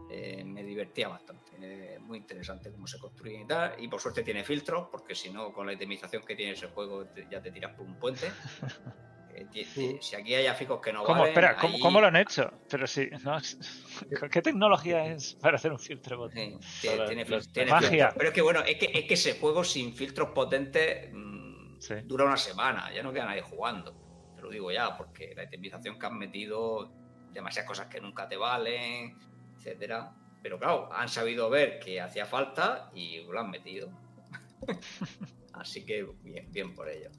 eh, me divertía bastante. Eh, muy interesante cómo se construye y tal. Y por suerte tiene filtros, porque si no, con la itemización que tiene ese juego, te- ya te tiras por un puente. (laughs) Eh, si aquí hay aficos que no ¿Cómo? valen, Espera, ¿cómo, ahí- cómo lo han hecho? Pero sí, no, (laughs) ¿qué tecnología es para hacer un filtro? Sí, tiene, Ahora, tiene los- fil- tiene Magia. filtros. Pero es que bueno, es que, es que ese juego sin filtros potentes mm, Sí. dura una semana, ya no queda nadie jugando. Lo digo ya, porque la itemización que han metido, demasiadas cosas que nunca te valen, etcétera. Pero claro, han sabido ver que hacía falta y lo han metido. (laughs) Así que bien, bien por ello.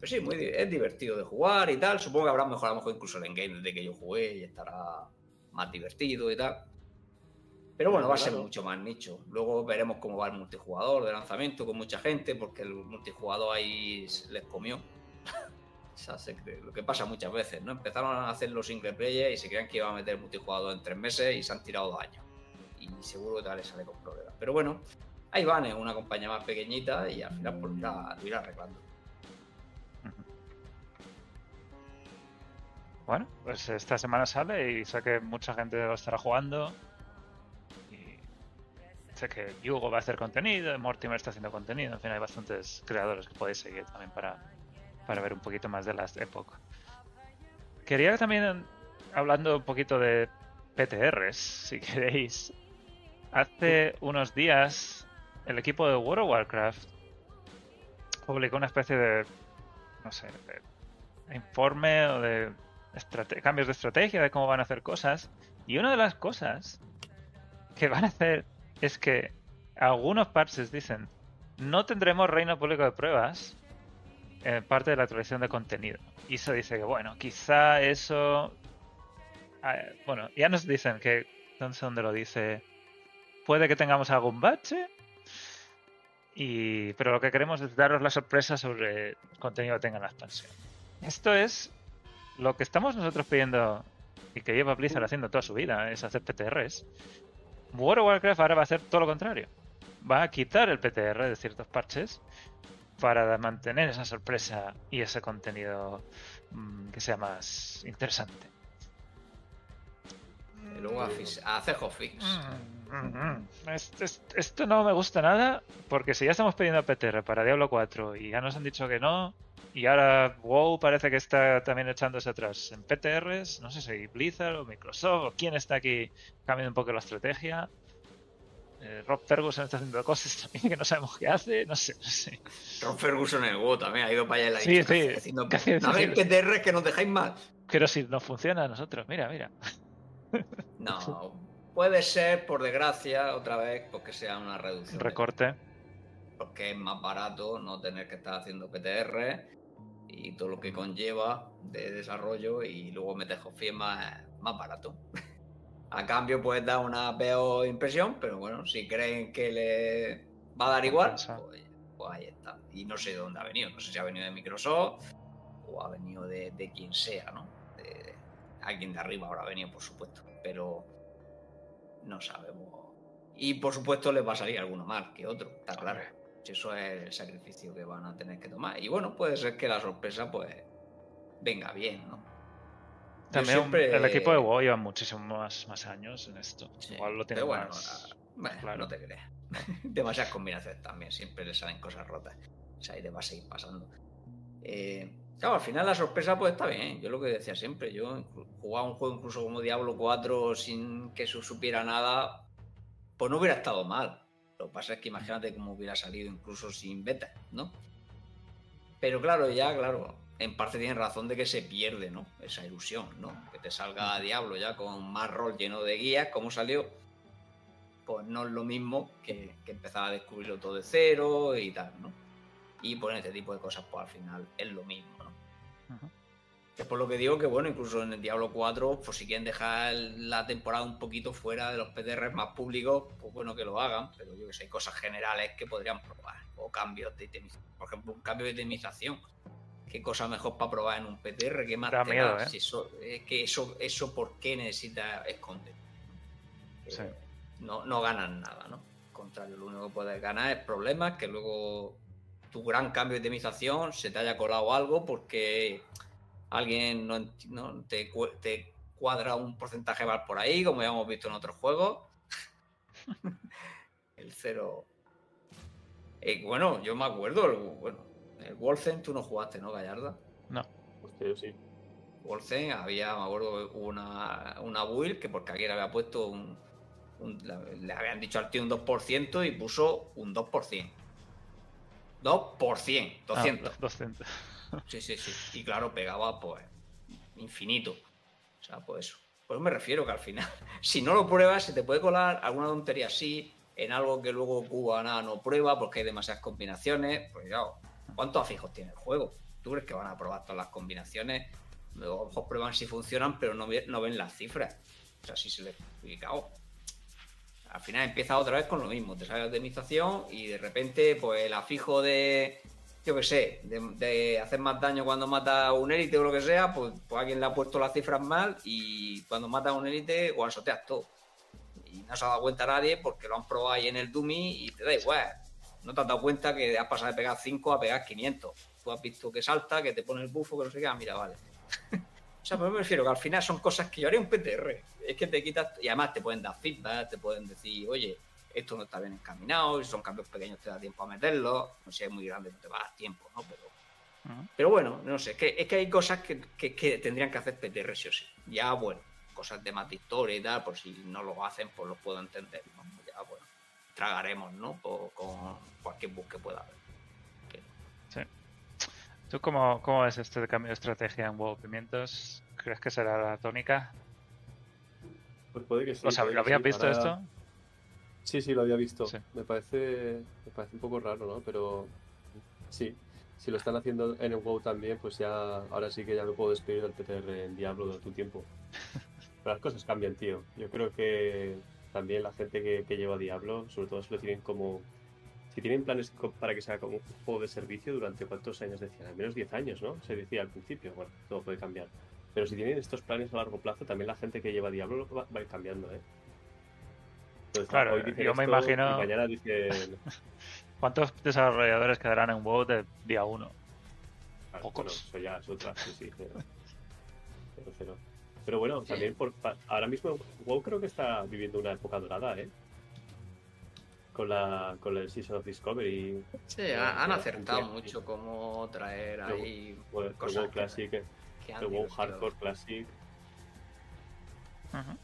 Pero sí, muy, es divertido de jugar y tal. Supongo que habrá mejorado mejor incluso el endgame desde que yo jugué y estará más divertido y tal. Pero bueno, va a ser mucho más nicho. Luego veremos cómo va el multijugador de lanzamiento con mucha gente, porque el multijugador ahí les comió. Lo que pasa muchas veces, ¿no? Empezaron a hacer los single player y se creían que iba a meter multijugador en tres meses y se han tirado dos años. Y seguro que tal les sale con problemas. Pero bueno, ahí van, es una compañía más pequeñita y al final pues, irá, lo irá arreglando. Bueno, pues esta semana sale y sé que mucha gente lo estará jugando. Sé que Hugo va a hacer contenido, Mortimer está haciendo contenido. En fin, hay bastantes creadores que podéis seguir también para, para ver un poquito más de Last Epoch. Quería también, hablando un poquito de PTRs, (laughs) si queréis. Hace unos días, el equipo de World of Warcraft publicó una especie de, no sé, de informe o de cambios de estrategia de cómo van a hacer cosas. Y una de las cosas que van a hacer es que algunos parches dicen no tendremos reino público de pruebas en parte de la actualización de contenido. Y se dice que bueno, quizá eso ah, bueno, ya nos dicen que no sé dónde lo dice. Puede que tengamos algún bache. Y, pero lo que queremos es daros la sorpresa sobre el contenido que tenga la expansión. Esto es lo que estamos nosotros pidiendo y que lleva Blizzard haciendo toda su vida, es hacer PTRs. World of Warcraft ahora va a hacer todo lo contrario. Va a quitar el PTR de ciertos parches para mantener esa sorpresa y ese contenido mm, que sea más interesante. Y luego a, fis- a hacer hotfix. Mm, mm, mm. Es- es- Esto no me gusta nada porque si ya estamos pidiendo PTR para Diablo 4 y ya nos han dicho que no y ahora WoW parece que está también echándose atrás en PTRs, no sé si Blizzard o Microsoft o quién está aquí cambiando un poco la estrategia. Eh, Rob Ferguson está haciendo cosas (laughs) también que no sabemos qué hace, no sé, no sé. Ron Ferguson en el WoW también ha ido para allá le ha Sí, sí, "¿Qué hacéis haciendo- ¿qué hacéis No habéis haciendo?" PTR que nos dejáis mal. Pero si nos funciona a nosotros, mira, mira. No, (laughs) puede ser, por desgracia, otra vez, porque sea una reducción. de- Recorte. porque es más barato no tener que estar haciendo PTR y todo lo que conlleva de desarrollo y luego meter hotfix es más, más barato. A cambio puedes dar una peor impresión, pero bueno, si creen que le va a dar igual, pues, pues ahí está. Y no sé de dónde ha venido, no sé si ha venido de Microsoft o ha venido de, de quien sea, ¿no? De, alguien de arriba habrá venido, por supuesto, pero no sabemos. Y por supuesto les va a salir alguno más que otro, está claro. Si Eso es el sacrificio que van a tener que tomar. Y bueno, puede ser que la sorpresa, pues, venga bien, ¿no? También siempre- el equipo de WoW lleva muchísimos más, más años en esto. Sí, Igual lo tiene pero bueno, más... ah, bueno, claro. no te creas. (laughs) Demasiadas combinaciones también, siempre le salen cosas rotas. O sea, y te va a seguir pasando. Eh, claro, al final la sorpresa pues está bien. Yo lo que decía siempre, yo jugaba un juego incluso como Diablo 4 sin que eso supiera nada, pues no hubiera estado mal. Lo que pasa es que imagínate cómo hubiera salido incluso sin beta, ¿no? Pero claro, ya, claro, en parte tienen razón de que se pierde, ¿no? Esa ilusión, ¿no? Que te salga Diablo ya con más rol lleno de guías, como salió, pues no es lo mismo que, que empezar a descubrirlo todo de cero y tal, ¿no? Y pues en este tipo de cosas, pues al final es lo mismo, ¿no? Ujú. Es por lo que digo que, bueno, incluso en el Diablo 4, pues si quieren dejar la temporada un poquito fuera de los PTR más públicos, pues bueno que lo hagan, pero yo que sé, hay cosas generales que podrían probar, o cambios de itemización. Por ejemplo, un cambio de itemización. ¿Qué cosa mejor para probar en un PTR? ¿Qué más Da te miedo, da? ¿eh? Si eso, es que eso, eso, ¿por qué necesita esconder? Sí. Eh, no, no ganan nada, ¿no? Al contrario, lo único que puedes ganar es problemas que luego tu gran cambio de itemización se te haya colado algo porque alguien no, te, cu- te cuadra un porcentaje mal por ahí, como ya hemos visto en otros juegos. (laughs) el cero. Eh, bueno, yo me acuerdo, bueno, el Wolfen tú no jugaste, ¿no, Gallarda? Hostia, yo sí. Wolfen había, me acuerdo, una, una build que porque le había puesto un, un- le le habían dicho al tío un 2% y puso un 2%. 2%, 200. Ah, 200. (laughs) Sí, sí, sí. Y claro, pegaba pues infinito. O sea, pues eso. Pues me refiero que al final, (laughs) si no lo pruebas, se te puede colar alguna tontería así, en algo que luego Cuba nada no prueba porque hay demasiadas combinaciones. Pues ya, ¿cuántos afijos tiene el juego? ¿Tú crees que van a probar todas las combinaciones? Luego prueban si funcionan, pero no, ve- no ven las cifras. O sea, si se les explicado. Al final empieza otra vez con lo mismo. Te sale la optimización y de repente, pues el afijo de, yo qué sé, de, de hacer más daño cuando mata a un élite o lo que sea, pues, pues alguien le ha puesto las cifras mal y cuando mata a un élite, guansoteas todo. Y no se ha dado cuenta nadie porque lo han probado ahí en el Dummy y te da igual. No te has dado cuenta que has pasado de pegar 5 a pegar 500. Tú has visto que salta, que te pone el bufo, que no sé qué, ah, mira, vale. (laughs) o sea, pues me refiero que al final son cosas que yo haría un PTR. Es que te quitas, y además te pueden dar feedback, te pueden decir, oye, esto no está bien encaminado, si son cambios pequeños te da tiempo a meterlos, no sé, es muy grande, no te va a dar tiempo, ¿no? Pero, pero bueno, no sé, es que, es que hay cosas que, que- que tendrían que hacer PTR sí o sí. Ya, bueno, cosas de más y tal, por si no lo hacen, pues lo puedo entender, ¿no? Tragaremos, ¿no? Por- con cualquier bug que pueda haber. ¿Tú cómo, cómo ves este de cambio de estrategia en WoW Pimientos? ¿Crees que será la tónica? Pues puede que sí. ¿Lo, sab- puede ¿lo habías sí. visto Ahora- esto? Sí, sí, lo había visto. Sí. Me parece me parece un poco raro, ¿no? Pero sí, si lo están haciendo en el WoW también, pues ya ahora sí que ya me puedo despedir del PTR en Diablo durante un tiempo. (laughs) Pero las cosas cambian, tío. Yo creo que también la gente que, que lleva Diablo, sobre todo si lo tienen como... Si tienen planes para que sea como un juego de servicio, ¿durante cuántos años decían? Al menos 10 años, ¿no? Se decía al principio. Bueno, todo puede cambiar. Pero si tienen estos planes a largo plazo, también la gente que lleva Diablo va, va a ir cambiando, ¿eh? Entonces, Claro, hoy dicen yo me esto imagino- Y mañana dicen... (laughs) ¿Cuántos desarrolladores quedarán en WoW de día 1? Ah, Pocos. Bueno, eso ya es otra, sí, sí. Pero, pero, pero- pero bueno, también por, pa- ahora mismo WoW creo que está viviendo una época dorada, ¿eh? Con la con el Season of Discovery, Sí, ha- han acertado mucho cómo traer ahí bueno, el Cosas WoW que- Classic, el que han WoW. Hardcore Classic,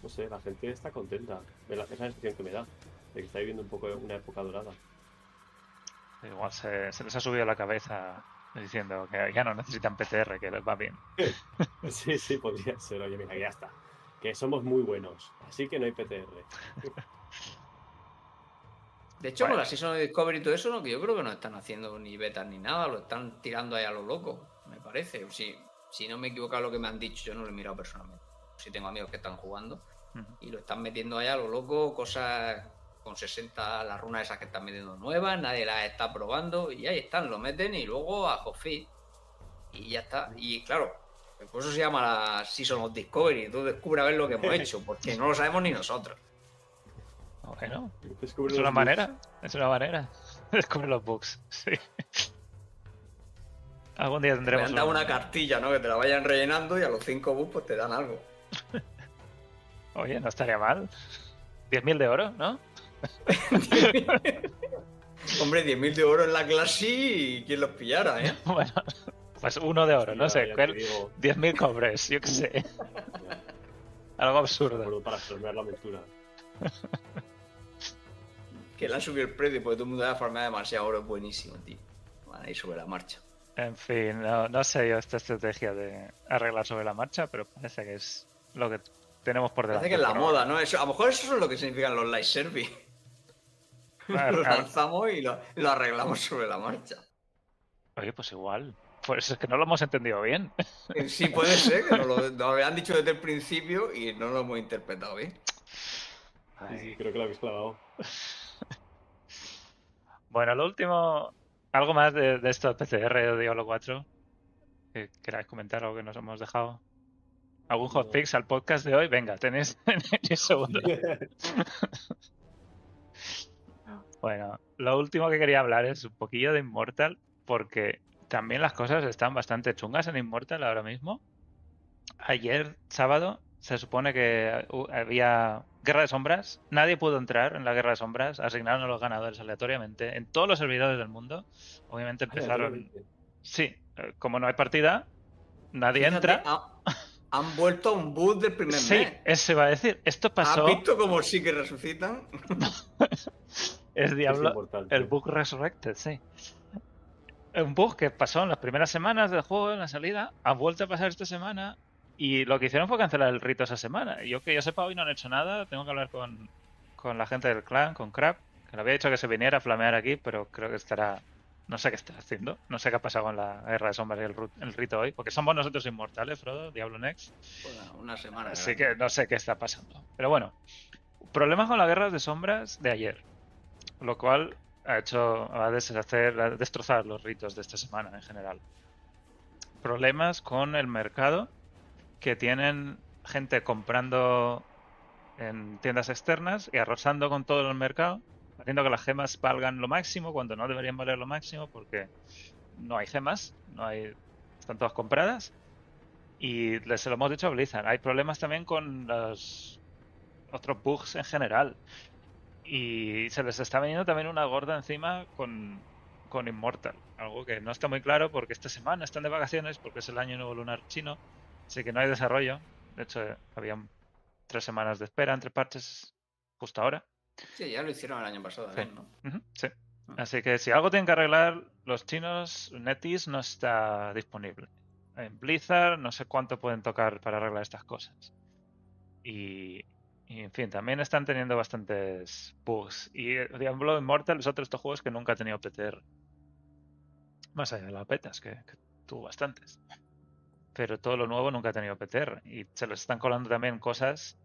no sé, la gente está contenta. Es la, es la sensación que me da, de que está viviendo un poco una época dorada. Igual se, se les ha subido a la cabeza diciendo que ya no necesitan PTR, que les va bien. (laughs) Sí, sí, podría ser. Oye, mira, ya está. Que somos muy buenos, así que no hay PTR. De hecho, Bueno. con la Season of Discovery y todo eso, no, que yo creo que no están haciendo ni betas ni nada, lo están tirando ahí a lo loco, me parece. Si, si no me equivoco a lo que me han dicho, yo no lo he mirado personalmente. Si tengo amigos que están jugando y lo están metiendo ahí a lo loco, cosas con 60, las runas esas que están metiendo nuevas, nadie las está probando y ahí están, lo meten y luego a Hotfit y ya está. Y claro, por eso se llama la Season of Discovery, tú descubres a ver lo que hemos (laughs) hecho, porque no lo sabemos ni nosotros. Bueno, Descubre es una bugs. manera, es una manera. (laughs) Descubre los bugs, sí. (laughs) Algún día Te tendremos han dado un- una cartilla, ¿no? Que te la vayan rellenando y a los cinco bus pues te dan algo. Oye, no estaría mal. 10.000 de oro, ¿no? (laughs) Hombre, 10.000 de oro en la clase y quién los pillara, ¿eh? (laughs) Bueno, pues uno de oro, no sé. ya ¿cuál? te digo, 10.000 cobres, yo qué sé. (laughs) Algo absurdo. para absorber la aventura. Que le han subido el precio porque todo el mundo ha farmeado demasiado oro. Es buenísimo, tío. Van a ir sobre la marcha. En fin, no, no sé yo esta estrategia de arreglar sobre la marcha, pero parece que es lo que tenemos por delante. Parece que es la moda, ¿no? Eso, a lo mejor eso es lo que significan los live service. Claro, Lo lanzamos y lo, lo arreglamos sobre la marcha. Oye, pues igual. Por eso es que no lo hemos entendido bien. Eh, Sí, puede (laughs) ser, que nos lo, nos habían dicho desde el principio y no lo hemos interpretado bien. Sí, sí, creo que lo habéis clavado. (laughs) Bueno, lo último, algo más de, de esto PCR de Diablo 4. Que queráis comentar algo que nos hemos dejado. ¿Algún hotfix al podcast de hoy? Venga, tenéis (laughs) 10 segundos. Bueno, lo último que quería hablar es un poquillo de Immortal, porque también las cosas están bastante chungas en Immortal ahora mismo. Ayer, sábado, se supone que uh, había Guerra de Sombras. Nadie pudo entrar en la Guerra de Sombras. Asignaron a los ganadores aleatoriamente en todos los servidores del mundo. Obviamente empezaron. Sí, eh, como no hay partida, nadie Fíjate, entra. ha- han vuelto a un boot del primer Sí, mes. eso iba a decir. Esto pasó. ¿Has visto cómo sí que resucitan? (laughs) Es Diablo. El bug Resurrected, sí. Un bug que pasó en las primeras semanas del juego, en la salida, ha vuelto a pasar esta semana y lo que hicieron fue cancelar el rito esa semana. Y Yo que yo sepa, hoy no han hecho nada. Tengo que hablar con, con la gente del clan, con Crap, que le había dicho que se viniera a flamear aquí, pero creo que estará... No sé qué está haciendo. No sé qué ha pasado con la guerra de sombras y el, rito hoy. Porque somos nosotros inmortales, Frodo, Diablo Next. Bueno, una semana. Así que no sé qué está pasando. Pero bueno, problemas con las guerras de sombras de ayer. Lo cual ha hecho a deshacer, destrozar los ritos de esta semana en general. Problemas con el mercado que tienen gente comprando en tiendas externas y arrasando con todo el mercado, haciendo que las gemas valgan lo máximo cuando no deberían valer lo máximo porque no hay gemas, no hay están todas compradas. Y les lo hemos dicho a Blizzard. Hay problemas también con los otros bugs en general. Y se les está veniendo también una gorda encima con, con Immortal. Algo que no está muy claro porque esta semana están de vacaciones porque es el año nuevo lunar chino. Así que no hay desarrollo. De hecho, había tres semanas de espera entre parches justo ahora. Sí, ya lo hicieron el año pasado, Sí. ¿eh? ¿no? Sí. Así que si algo tienen que arreglar los chinos, Netis no está disponible. En Blizzard no sé cuánto pueden tocar para arreglar estas cosas. Y, y, en fin, también están teniendo bastantes bugs. Y eh, Diablo Immortal es otro de estos juegos que nunca ha tenido PTR. Más allá de las betas, que, que tuvo bastantes. Pero todo lo nuevo nunca ha tenido PTR. Y se les están colando también cosas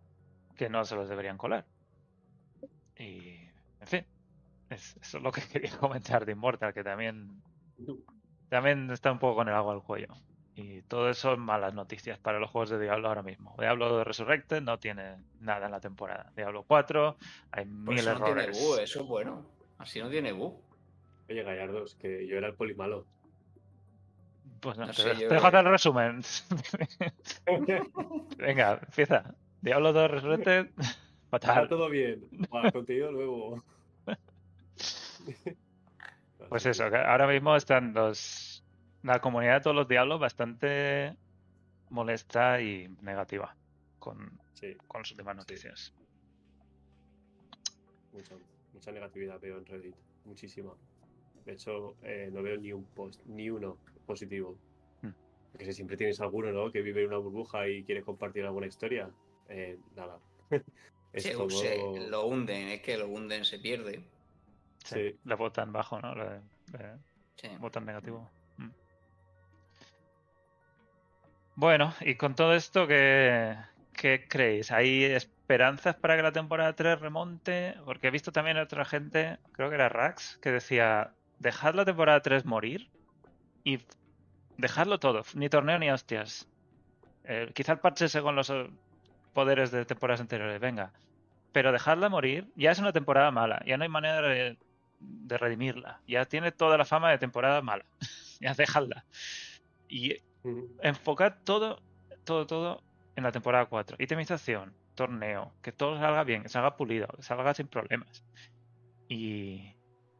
que no se los deberían colar. Y, en fin, es- eso es lo que (laughs) quería comentar de Immortal, que también, también está un poco con el agua al cuello. Y todo eso es malas noticias para los juegos de Diablo ahora mismo. Diablo Resurrected no tiene nada en la temporada. Diablo 4 hay mil eso no tiene errores. bug, eso es bueno. Así no tiene bug. Oye, Gallardos, que yo era el polimalo. Pues no, No te, sé, te dejo hacer el resumen. (laughs) (laughs) Venga, empieza. Diablo 2 Resurrected, (laughs) Está fatal. todo bien. Buah, contenido nuevo. Pues eso, que ahora mismo están los la comunidad de todos los diablos bastante molesta y negativa con, Sí, con las últimas noticias. mucha, mucha negatividad veo en Reddit. Muchísima. De hecho, eh, no veo ni un post, ni uno positivo. Hmm. Porque si siempre tienes alguno, ¿no? Que vive en una burbuja y quiere compartir alguna historia. Eh, nada. (laughs) es Se- todo... se- lo hunden, es que lo hunden, se pierde. Sí, Sí. Le votan bajo, ¿no? Le, le Sí. votan negativo. Bueno, y con todo esto, ¿qué, qué creéis? ¿Hay esperanzas para que la temporada 3 remonte? Porque he visto también a otra gente, creo que era Rax, que decía, dejad la temporada 3 morir y dejadlo todo, ni torneo ni hostias. Eh, quizá parche con los eh, poderes de temporadas anteriores, venga. Pero dejadla morir, ya es una temporada mala, ya no hay manera de, de redimirla, ya tiene toda la fama de temporada mala, (laughs) ya dejadla. Y Ujú. enfocad todo, todo, todo en la temporada 4. Itemización, torneo, que todo salga bien, que salga pulido, que salga sin problemas. Y,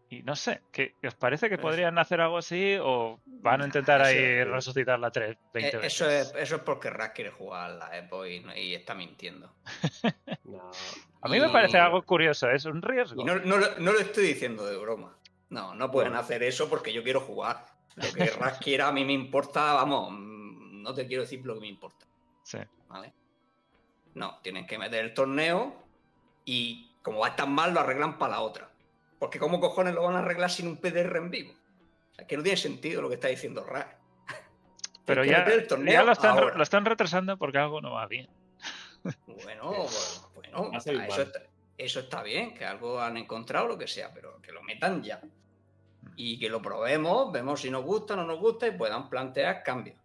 y no sé, ¿qué, ¿os parece que podrían hacer algo así o van a intentar Eso- ahí resucitar la 3 20 Eh, veces? eso, es, eso es porque Ras quiere jugar la Epo y, está mintiendo. (laughs) No, A mí me parece algo curioso, es un riesgo. Y no, no lo- no lo estoy diciendo de broma. No, no pueden hacer eso porque yo quiero jugar. Lo que Ras quiera a mí me importa, vamos, mm, no te quiero decir lo que me importa. Sí. ¿Vale? No, tienen que meter el torneo y como va tan mal lo arreglan para la otra. Porque ¿cómo cojones lo van a arreglar sin un PDR en vivo? O sea, que no tiene sentido lo que está diciendo Ras. (laughs) Pero ya, el torneo ya lo, están, ahora. lo están retrasando porque algo no va bien. Bueno, (laughs) bueno, eso, está, eso está bien, que algo han encontrado, lo que sea, pero que lo metan ya. Y que lo probemos, vemos si nos gusta o no nos gusta y puedan plantear cambios.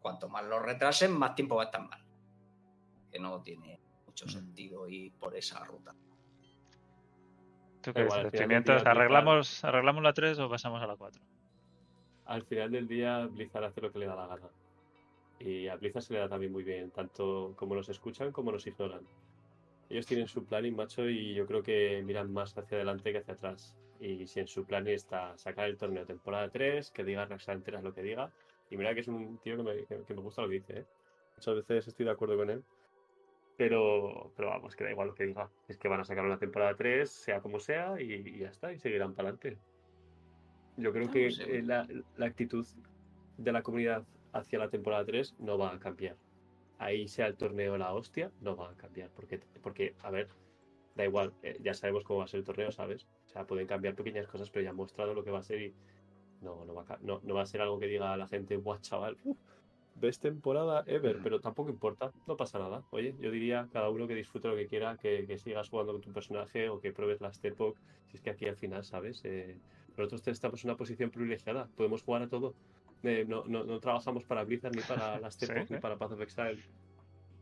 Cuanto más lo retrasen, más tiempo va a estar mal. Que no tiene mucho Mm. sentido ir por esa ruta. ¿Tú qué igual, dices, Pimientos? ¿Arreglamos, ¿Arreglamos la 3 o pasamos a la 4? al final del día Blizzard hace lo que le da la gana. Y a Blizzard se le da también muy bien, tanto como nos escuchan como nos ignoran. Ellos tienen su planning, macho, y yo creo que miran más hacia adelante que hacia atrás. Y si en su planning está sacar el torneo temporada 3, que diga Raxa enteras lo que diga. Y mira que es un tío que me, que- que me gusta lo que dice, ¿eh? Muchas veces estoy de acuerdo con él. Pero, pero vamos, que da igual lo que diga. Es que van a sacar una temporada 3, sea como sea, y, y ya está, y seguirán para adelante. Yo creo que eh, la, la actitud de la comunidad hacia la temporada 3 no va a cambiar. Ahí sea el torneo la hostia, no va a cambiar. Porque, porque a ver, da igual, eh, ya sabemos cómo va a ser el torneo, ¿sabes? Sea, pueden cambiar pequeñas cosas, pero ya han mostrado lo que va a ser y no, no, va, a, no, no va a ser algo que diga a la gente, guau, chaval, uf, best temporada ever, pero tampoco importa, no pasa nada. Oye, yo diría cada uno que disfrute lo que quiera, que, que sigas jugando con tu personaje o que pruebes las T-Pok, si es que aquí al final, ¿sabes? Eh, nosotros estamos en una posición privilegiada, podemos jugar a todo. Eh, no, no, no trabajamos para Blizzard ni para (laughs) las Sí, T-Pok sí. ni para Path of Exile.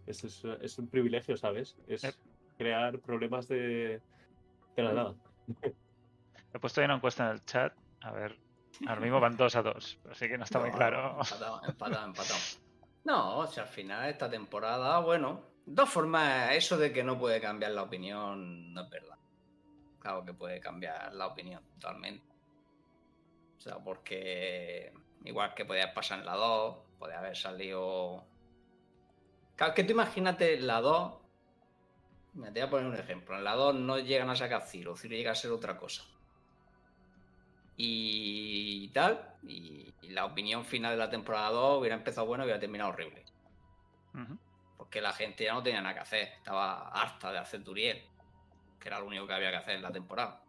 Es, es, es un privilegio, ¿sabes? Es Yep. crear problemas de, de la nada. (laughs) He puesto ahí una encuesta en el chat. A ver, ahora mismo van 2 a 2. Así que no está muy claro. Empatado, empatado, empatado. No, o sea, al final esta temporada, bueno, de todas formas, eso de que no puede cambiar la opinión no es verdad. Claro que puede cambiar la opinión totalmente. O sea, porque igual que podía pasar en la 2, podía haber salido. Claro, que tú imagínate la 2. Me te voy a poner un ejemplo. En la 2 no llegan a sacar Ciro, Ciro llega a ser otra cosa y tal. Y, y la opinión final de la temporada 2 hubiera empezado bueno y hubiera terminado horrible. Porque la gente ya no tenía nada que hacer. Estaba harta de hacer Duriel. Que era lo único que había que hacer en la temporada.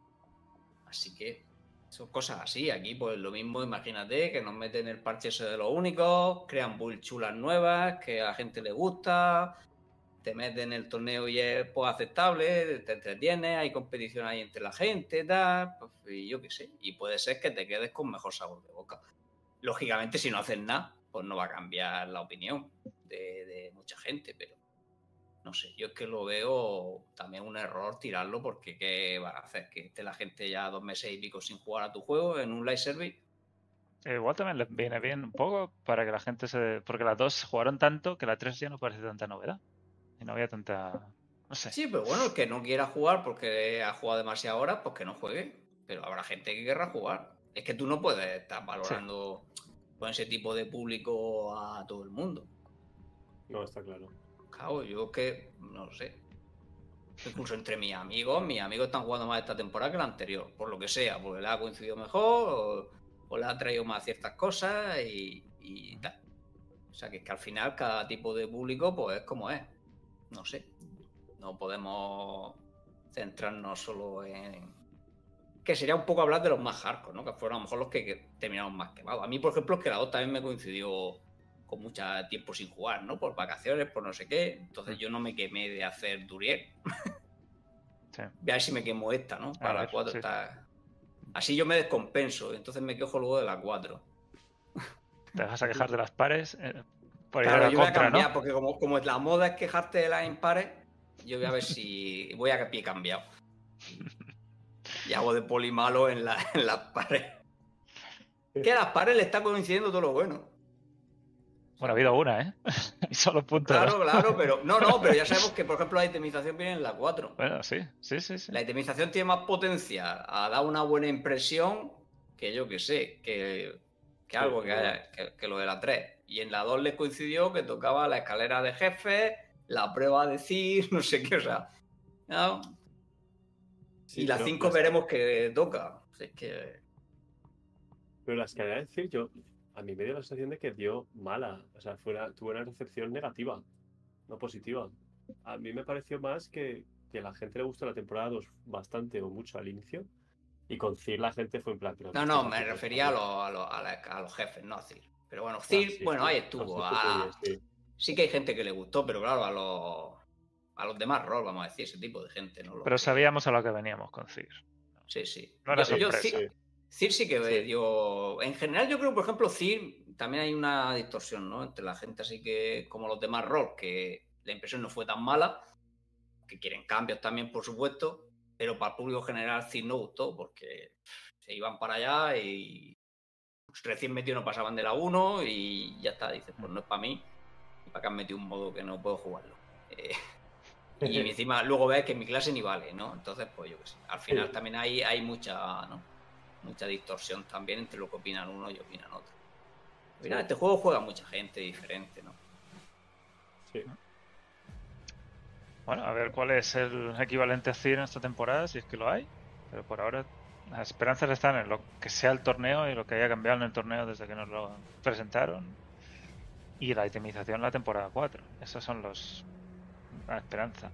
Así que son cosas así. Aquí, pues lo mismo, imagínate que nos meten el parche ese de los únicos, crean build chulas nuevas, que a la gente le gusta, te meten el torneo y es pues, aceptable, te entretiene, hay competición ahí entre la gente, tal, pues, y yo qué sé. Y puede ser que te quedes con mejor sabor de boca. Lógicamente, si no haces nada, pues no va a cambiar la opinión de, mucha gente, pero no sé, yo es que lo veo también un error tirarlo porque ¿qué van a hacer? Que esté la gente ya dos meses y pico sin jugar a tu juego en un live service. Igual también les viene bien un poco para que la gente se. Porque las dos jugaron tanto que la 3 ya no parece tanta novedad. Y no había tanta. No sé. Sí, pero bueno, el que no quiera jugar porque ha jugado demasiadas horas, pues que no juegue. Pero habrá gente que querrá jugar. Es que tú no puedes estar valorando con ese tipo de público a todo el mundo. No, está claro. Claro, yo que no lo sé. Incluso entre mis amigos, mis amigos están jugando más esta temporada que la anterior, por lo que sea, porque le ha coincidido mejor o, o le ha traído más ciertas cosas y, y tal. O sea, que es que al final cada tipo de público pues es como es. No sé. No podemos centrarnos solo en... Que sería un poco hablar de los más hardcore, ¿no? Que fueron a lo mejor los que, terminaron más quemados. A mí, por ejemplo, es que la 2 también me coincidió con mucho tiempo sin jugar, ¿no? Por vacaciones, por no sé qué. Entonces yo no me quemé de hacer Duriel. Sí. Voy a ver si me quemo esta, ¿no? Para la ver, 4 sí. está... Así yo me descompenso, entonces me quejo luego de la 4. Te vas a quejar de las pares eh, por Claro, la yo voy a contra, cambiar, ¿no? porque como, como la moda es quejarte de las impares, yo voy a ver si voy a pie cambiado. Y hago de poli malo en, la- en las pares. Que a las pares le está coincidiendo todo lo bueno. Bueno, ha habido una, ¿eh? (laughs) y solo punto Claro, claro, pero. (laughs) No, no, pero ya sabemos que, por ejemplo, la itemización viene en la 4. Bueno, sí, sí, sí. sí. La itemización tiene más potencia a dar una buena impresión que yo que sé, que, que algo que, haya- que- que lo de la 3. Y en la 2 les coincidió que tocaba la escalera de jefe, la prueba de CIR, (laughs) no sé qué, o sea. ¿no? Sí, y la pero 5 las- veremos que toca. Es que. Pero la escalera de decir, yo, a mí me dio la sensación de que dio mala. O sea, fue una- tuvo una recepción negativa, no positiva. A mí me pareció más que, que a la gente le gustó la temporada 2 bastante o mucho al inicio. Y con Cir la gente fue en plan. pero ¿qué No, no, me refería a, lo- a, lo- a la- a los jefes, no a CIR. Pero bueno, CIR, Ah, sí, bueno, sí. ahí Ah, estuvo. sí, a- sí, que hay gente que le gustó, pero claro, a los, a los demás rol, vamos a decir, ese tipo de gente. No lo- Pero sabíamos a lo que veníamos con Cir. Sí, sí. No era Yo-. Cir, Cir sí que Sí. dio... En general yo creo, por ejemplo, Cir también hay una distorsión, ¿no? Entre la gente así que, como los demás rol, que la impresión no fue tan mala, que quieren cambios también, por supuesto, pero para el público general Cir no gustó porque se iban para allá y recién metido no pasaban de la 1 y ya está, dices, pues no es para mí, y para que han metido un modo que no puedo jugarlo. Eh, y (laughs) encima luego ves que mi clase ni vale, ¿no? Entonces, pues yo qué sé. Al final Sí. también hay, hay mucha, ¿no? Mucha distorsión también entre lo que opinan uno y opinan otro. Al final, Sí. este juego juega mucha gente diferente, ¿no? Sí. Bueno, a ver cuál es el equivalente a Cir en esta temporada, si es que lo hay. Pero por ahora las esperanzas están en lo que sea el torneo y lo que haya cambiado en el torneo desde que nos lo presentaron. Y la itemización la temporada 4. Esos son los... La esperanza.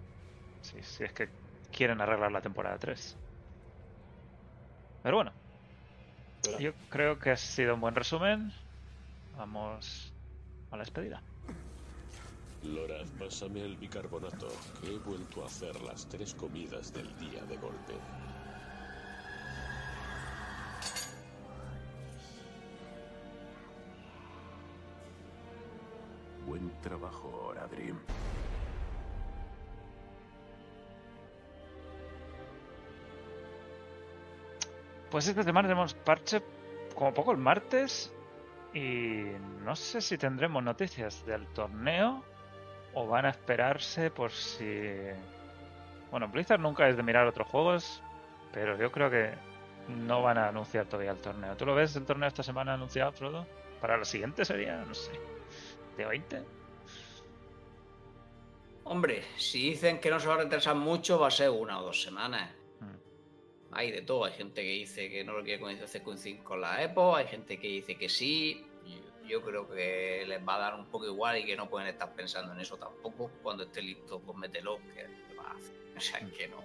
Si, si es que quieren arreglar la temporada 3. Pero bueno, yo creo que ha sido un buen resumen. Vamos a la despedida. Loraz, pásame el bicarbonato, que he vuelto a hacer las tres comidas del día de golpe. Buen trabajo, Oradrim. Pues esta semana tenemos parche como poco el martes y no sé si tendremos noticias del torneo o van a esperarse por si... Bueno, Blizzard nunca es de mirar otros juegos, pero yo creo que no van a anunciar todavía el torneo. ¿Tú lo ves el torneo esta semana anunciado, Frodo? Para la siguiente sería, no sé, 20. Hombre, si dicen que no se va a retrasar mucho, va a ser una o dos semanas. Mm. Hay de todo. Hay gente que dice que no lo quiere coincidir- coincidir con la EPO, hay gente que dice que sí. Yo, yo creo que les va a dar un poco igual y que no pueden estar pensando en eso tampoco. Cuando esté listo, pues mételo, que que va a hacer. (laughs) O sea, que no.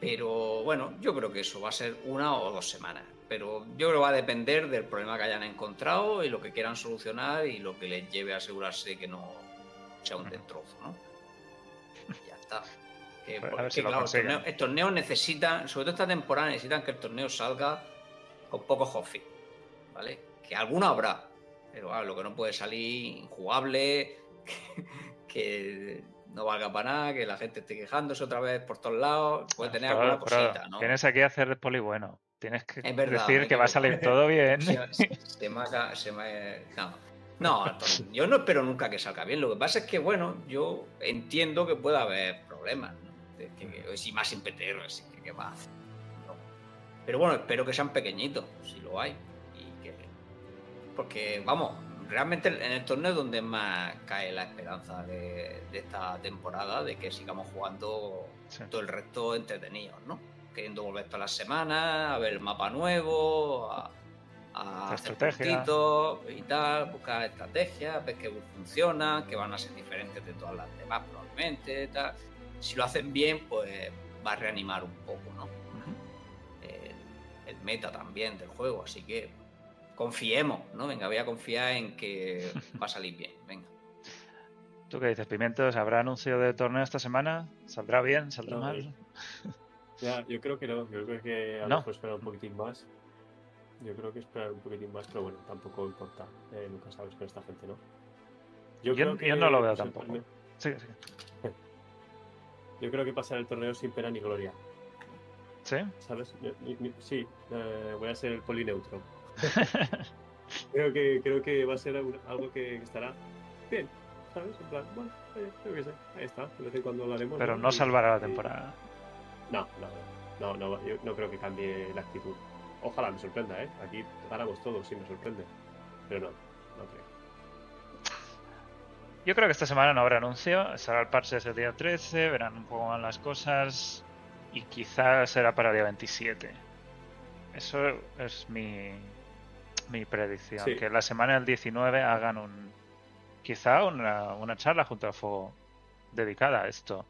Pero bueno, yo creo que eso va a ser una o dos semanas. Pero yo creo que va a depender del problema que hayan encontrado y lo que quieran solucionar y lo que les lleve a asegurarse que no sea un destrozo, ¿no? Y ya está. Que, Pues a porque, si claro, torneo, el torneo necesita, sobre todo esta temporada, necesitan que el torneo salga con pocos hotfix, ¿vale? Que alguno habrá, pero claro, lo que no puede salir injugable, que, (laughs) que no valga para nada, que la gente esté quejándose otra vez por todos lados, puede tener Frodo, alguna cosita, ¿no? Tienes aquí hacer el poli bueno. Tienes que Es verdad, decir me que va a salir (laughs) todo bien. Se, se- se me ha- se me- no. No, yo no espero nunca que salga bien. Lo que pasa es que, bueno, yo entiendo que pueda haber problemas, ¿no? Si más sin PTR, así que, ¿qué va? No. Pero bueno, espero que sean pequeñitos, si lo hay. Y que, porque, vamos, realmente en el torneo es donde más cae la esperanza de, de esta temporada, de que sigamos jugando Sí. todo el resto entretenidos, ¿no? Queriendo volver todas las semanas, a ver el mapa nuevo, a, a hacer puntitos y tal, buscar estrategias, ver que funcionan, que van a ser diferentes de todas las demás probablemente, tal. Si lo hacen bien, pues va a reanimar un poco, ¿no? El, el meta también del juego, así que confiemos, ¿no? Venga, voy a confiar en que (laughs) va a salir bien, venga. ¿Tú qué dices, Pimientos? ¿Habrá anuncio de torneo esta semana? ¿Saldrá bien? ¿Saldrá No, mal? (laughs) Ya, yo creo que no, yo creo que a lo mejor esperar un poquitín más. Yo creo que esperar un poquitín más, pero bueno, tampoco importa. eh, nunca sabes con esta gente, ¿no? Yo- creo yo no lo veo tampoco. torneo- Sí, sí. (laughs) Yo creo que pasará el torneo sin pena ni gloria, ¿Sí? ¿sabes? Sí, eh, voy a ser el polineutro. (laughs) Creo que, creo que va a ser algo que estará bien, ¿sabes? En plan, bueno, yo qué sé, ahí está, de vez en cuando lo haremos. Pero no salvará la temporada. No, no, no, no, yo no creo que cambie la actitud. Ojalá me sorprenda, ¿eh? Aquí ganamos todos si me sorprende. Pero no, no creo. Yo creo que esta semana no habrá anuncio. Estará el parche ese día 13, verán un poco más las cosas. Y quizás será para el día 27. Eso es mi, mi predicción. Sí. Que la semana del 19 hagan un. Quizá una, una charla junto al fuego dedicada a esto.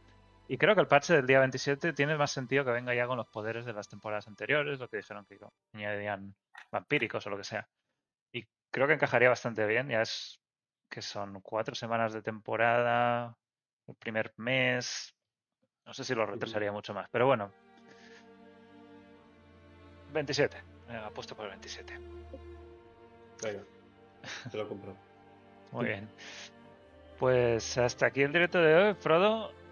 Y creo que el parche del día 27 tiene más sentido que venga ya con los poderes de las temporadas anteriores, lo que dijeron que añadirían vampíricos o lo que sea. Y creo que encajaría bastante bien. Ya es que son cuatro semanas de temporada, el primer mes. No sé si lo retrasaría mucho más, pero bueno. 27. Venga, apuesto por el 27. Venga, te lo compro. (laughs) Muy bien. Pues hasta aquí el directo de hoy, Frodo.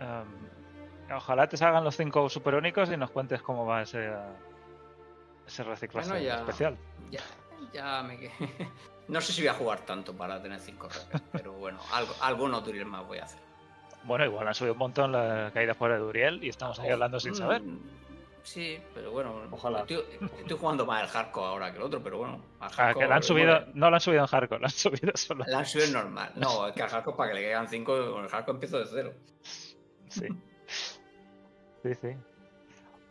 Em, ojalá te salgan los cinco super únicos y nos cuentes cómo va ese, ese reciclaje Bueno, ya- especial. Ya, ya me quedé. (laughs) No sé si voy a jugar tanto para tener 5 redes, pero bueno, algo, algunos tutoriales más voy a hacer. Bueno, igual han subido un montón las caídas por el Duriel y estamos ahí hablando sin saber. Mm, Sí, pero bueno. Ojalá. Estoy, estoy jugando más el hardcore ahora que el otro, pero bueno. al Ah, que hardcore, la han subido, bueno, no lo han subido en hardcore, lo han subido solo. La han subido normal. No, es que al hardcore para que le caigan 5, con el hardcore empiezo de cero. Sí. Sí, sí.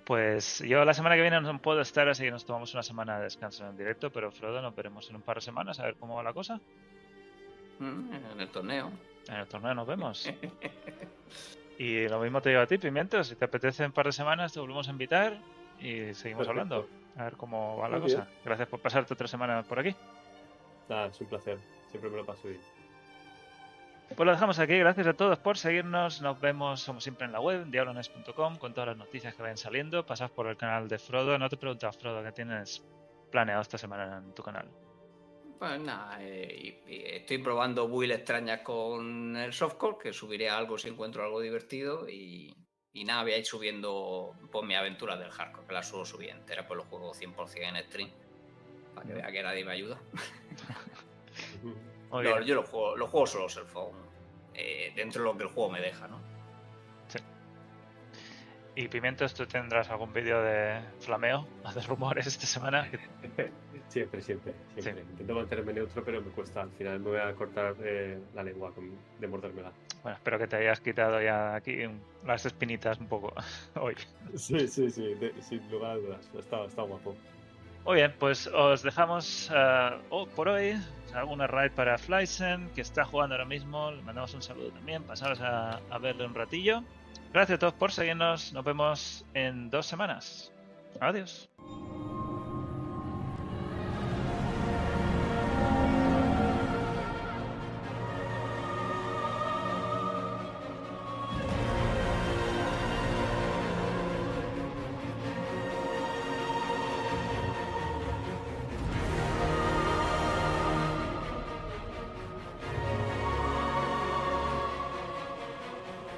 Pues yo la semana que viene no puedo estar, así que nos tomamos una semana de descanso en directo, pero Frodo nos veremos en un par de semanas a ver cómo va la cosa. Mm, En el torneo. En el torneo nos vemos. (laughs) Y lo mismo te digo a ti, Pimiento, si te apetece en un par de semanas te volvemos a invitar y seguimos Perfecto. hablando. A ver cómo va la bien. cosa. Gracias por pasarte otra semana por aquí. Nada, es un placer. Siempre me lo paso bien. Pues lo dejamos aquí. Gracias a todos por seguirnos. Nos vemos, como siempre, en la web, diablones.com, con todas las noticias que vayan saliendo. Pasad por el canal de Frodo. No te preguntas, Frodo, ¿qué tienes planeado esta semana en tu canal? Pues nada, eh, estoy probando builds extrañas con el softcore, que subiré algo si encuentro algo divertido. Y, y nada, voy a ir subiendo pues, mi aventura del hardcore, que la suelo subir entera, pues lo juego 100% en stream. Para que vea que nadie me ayuda. (laughs) Muy No, bien. yo lo juego, lo juego solo self-phone. eh, dentro de lo que el juego me deja, ¿no? Y Pimientos, ¿tú tendrás algún vídeo de flameo, (laughs) de rumores esta semana? (laughs) Siempre, siempre, siempre. Intento mantenerme neutro, pero me cuesta. Al final me voy a cortar eh, la lengua con, de mordérmela. Bueno, espero que te hayas quitado ya aquí las espinitas un poco (laughs) hoy. Sí, sí, sí, de- sin lugar a dudas. Está, está guapo. Muy bien, pues os dejamos eh, oh, por hoy. Alguna raid para Flysen, que está jugando ahora mismo. Le mandamos un saludo también. Pasaros a, a verle un ratillo. Gracias a todos por seguirnos. Nos vemos en dos semanas. Adiós.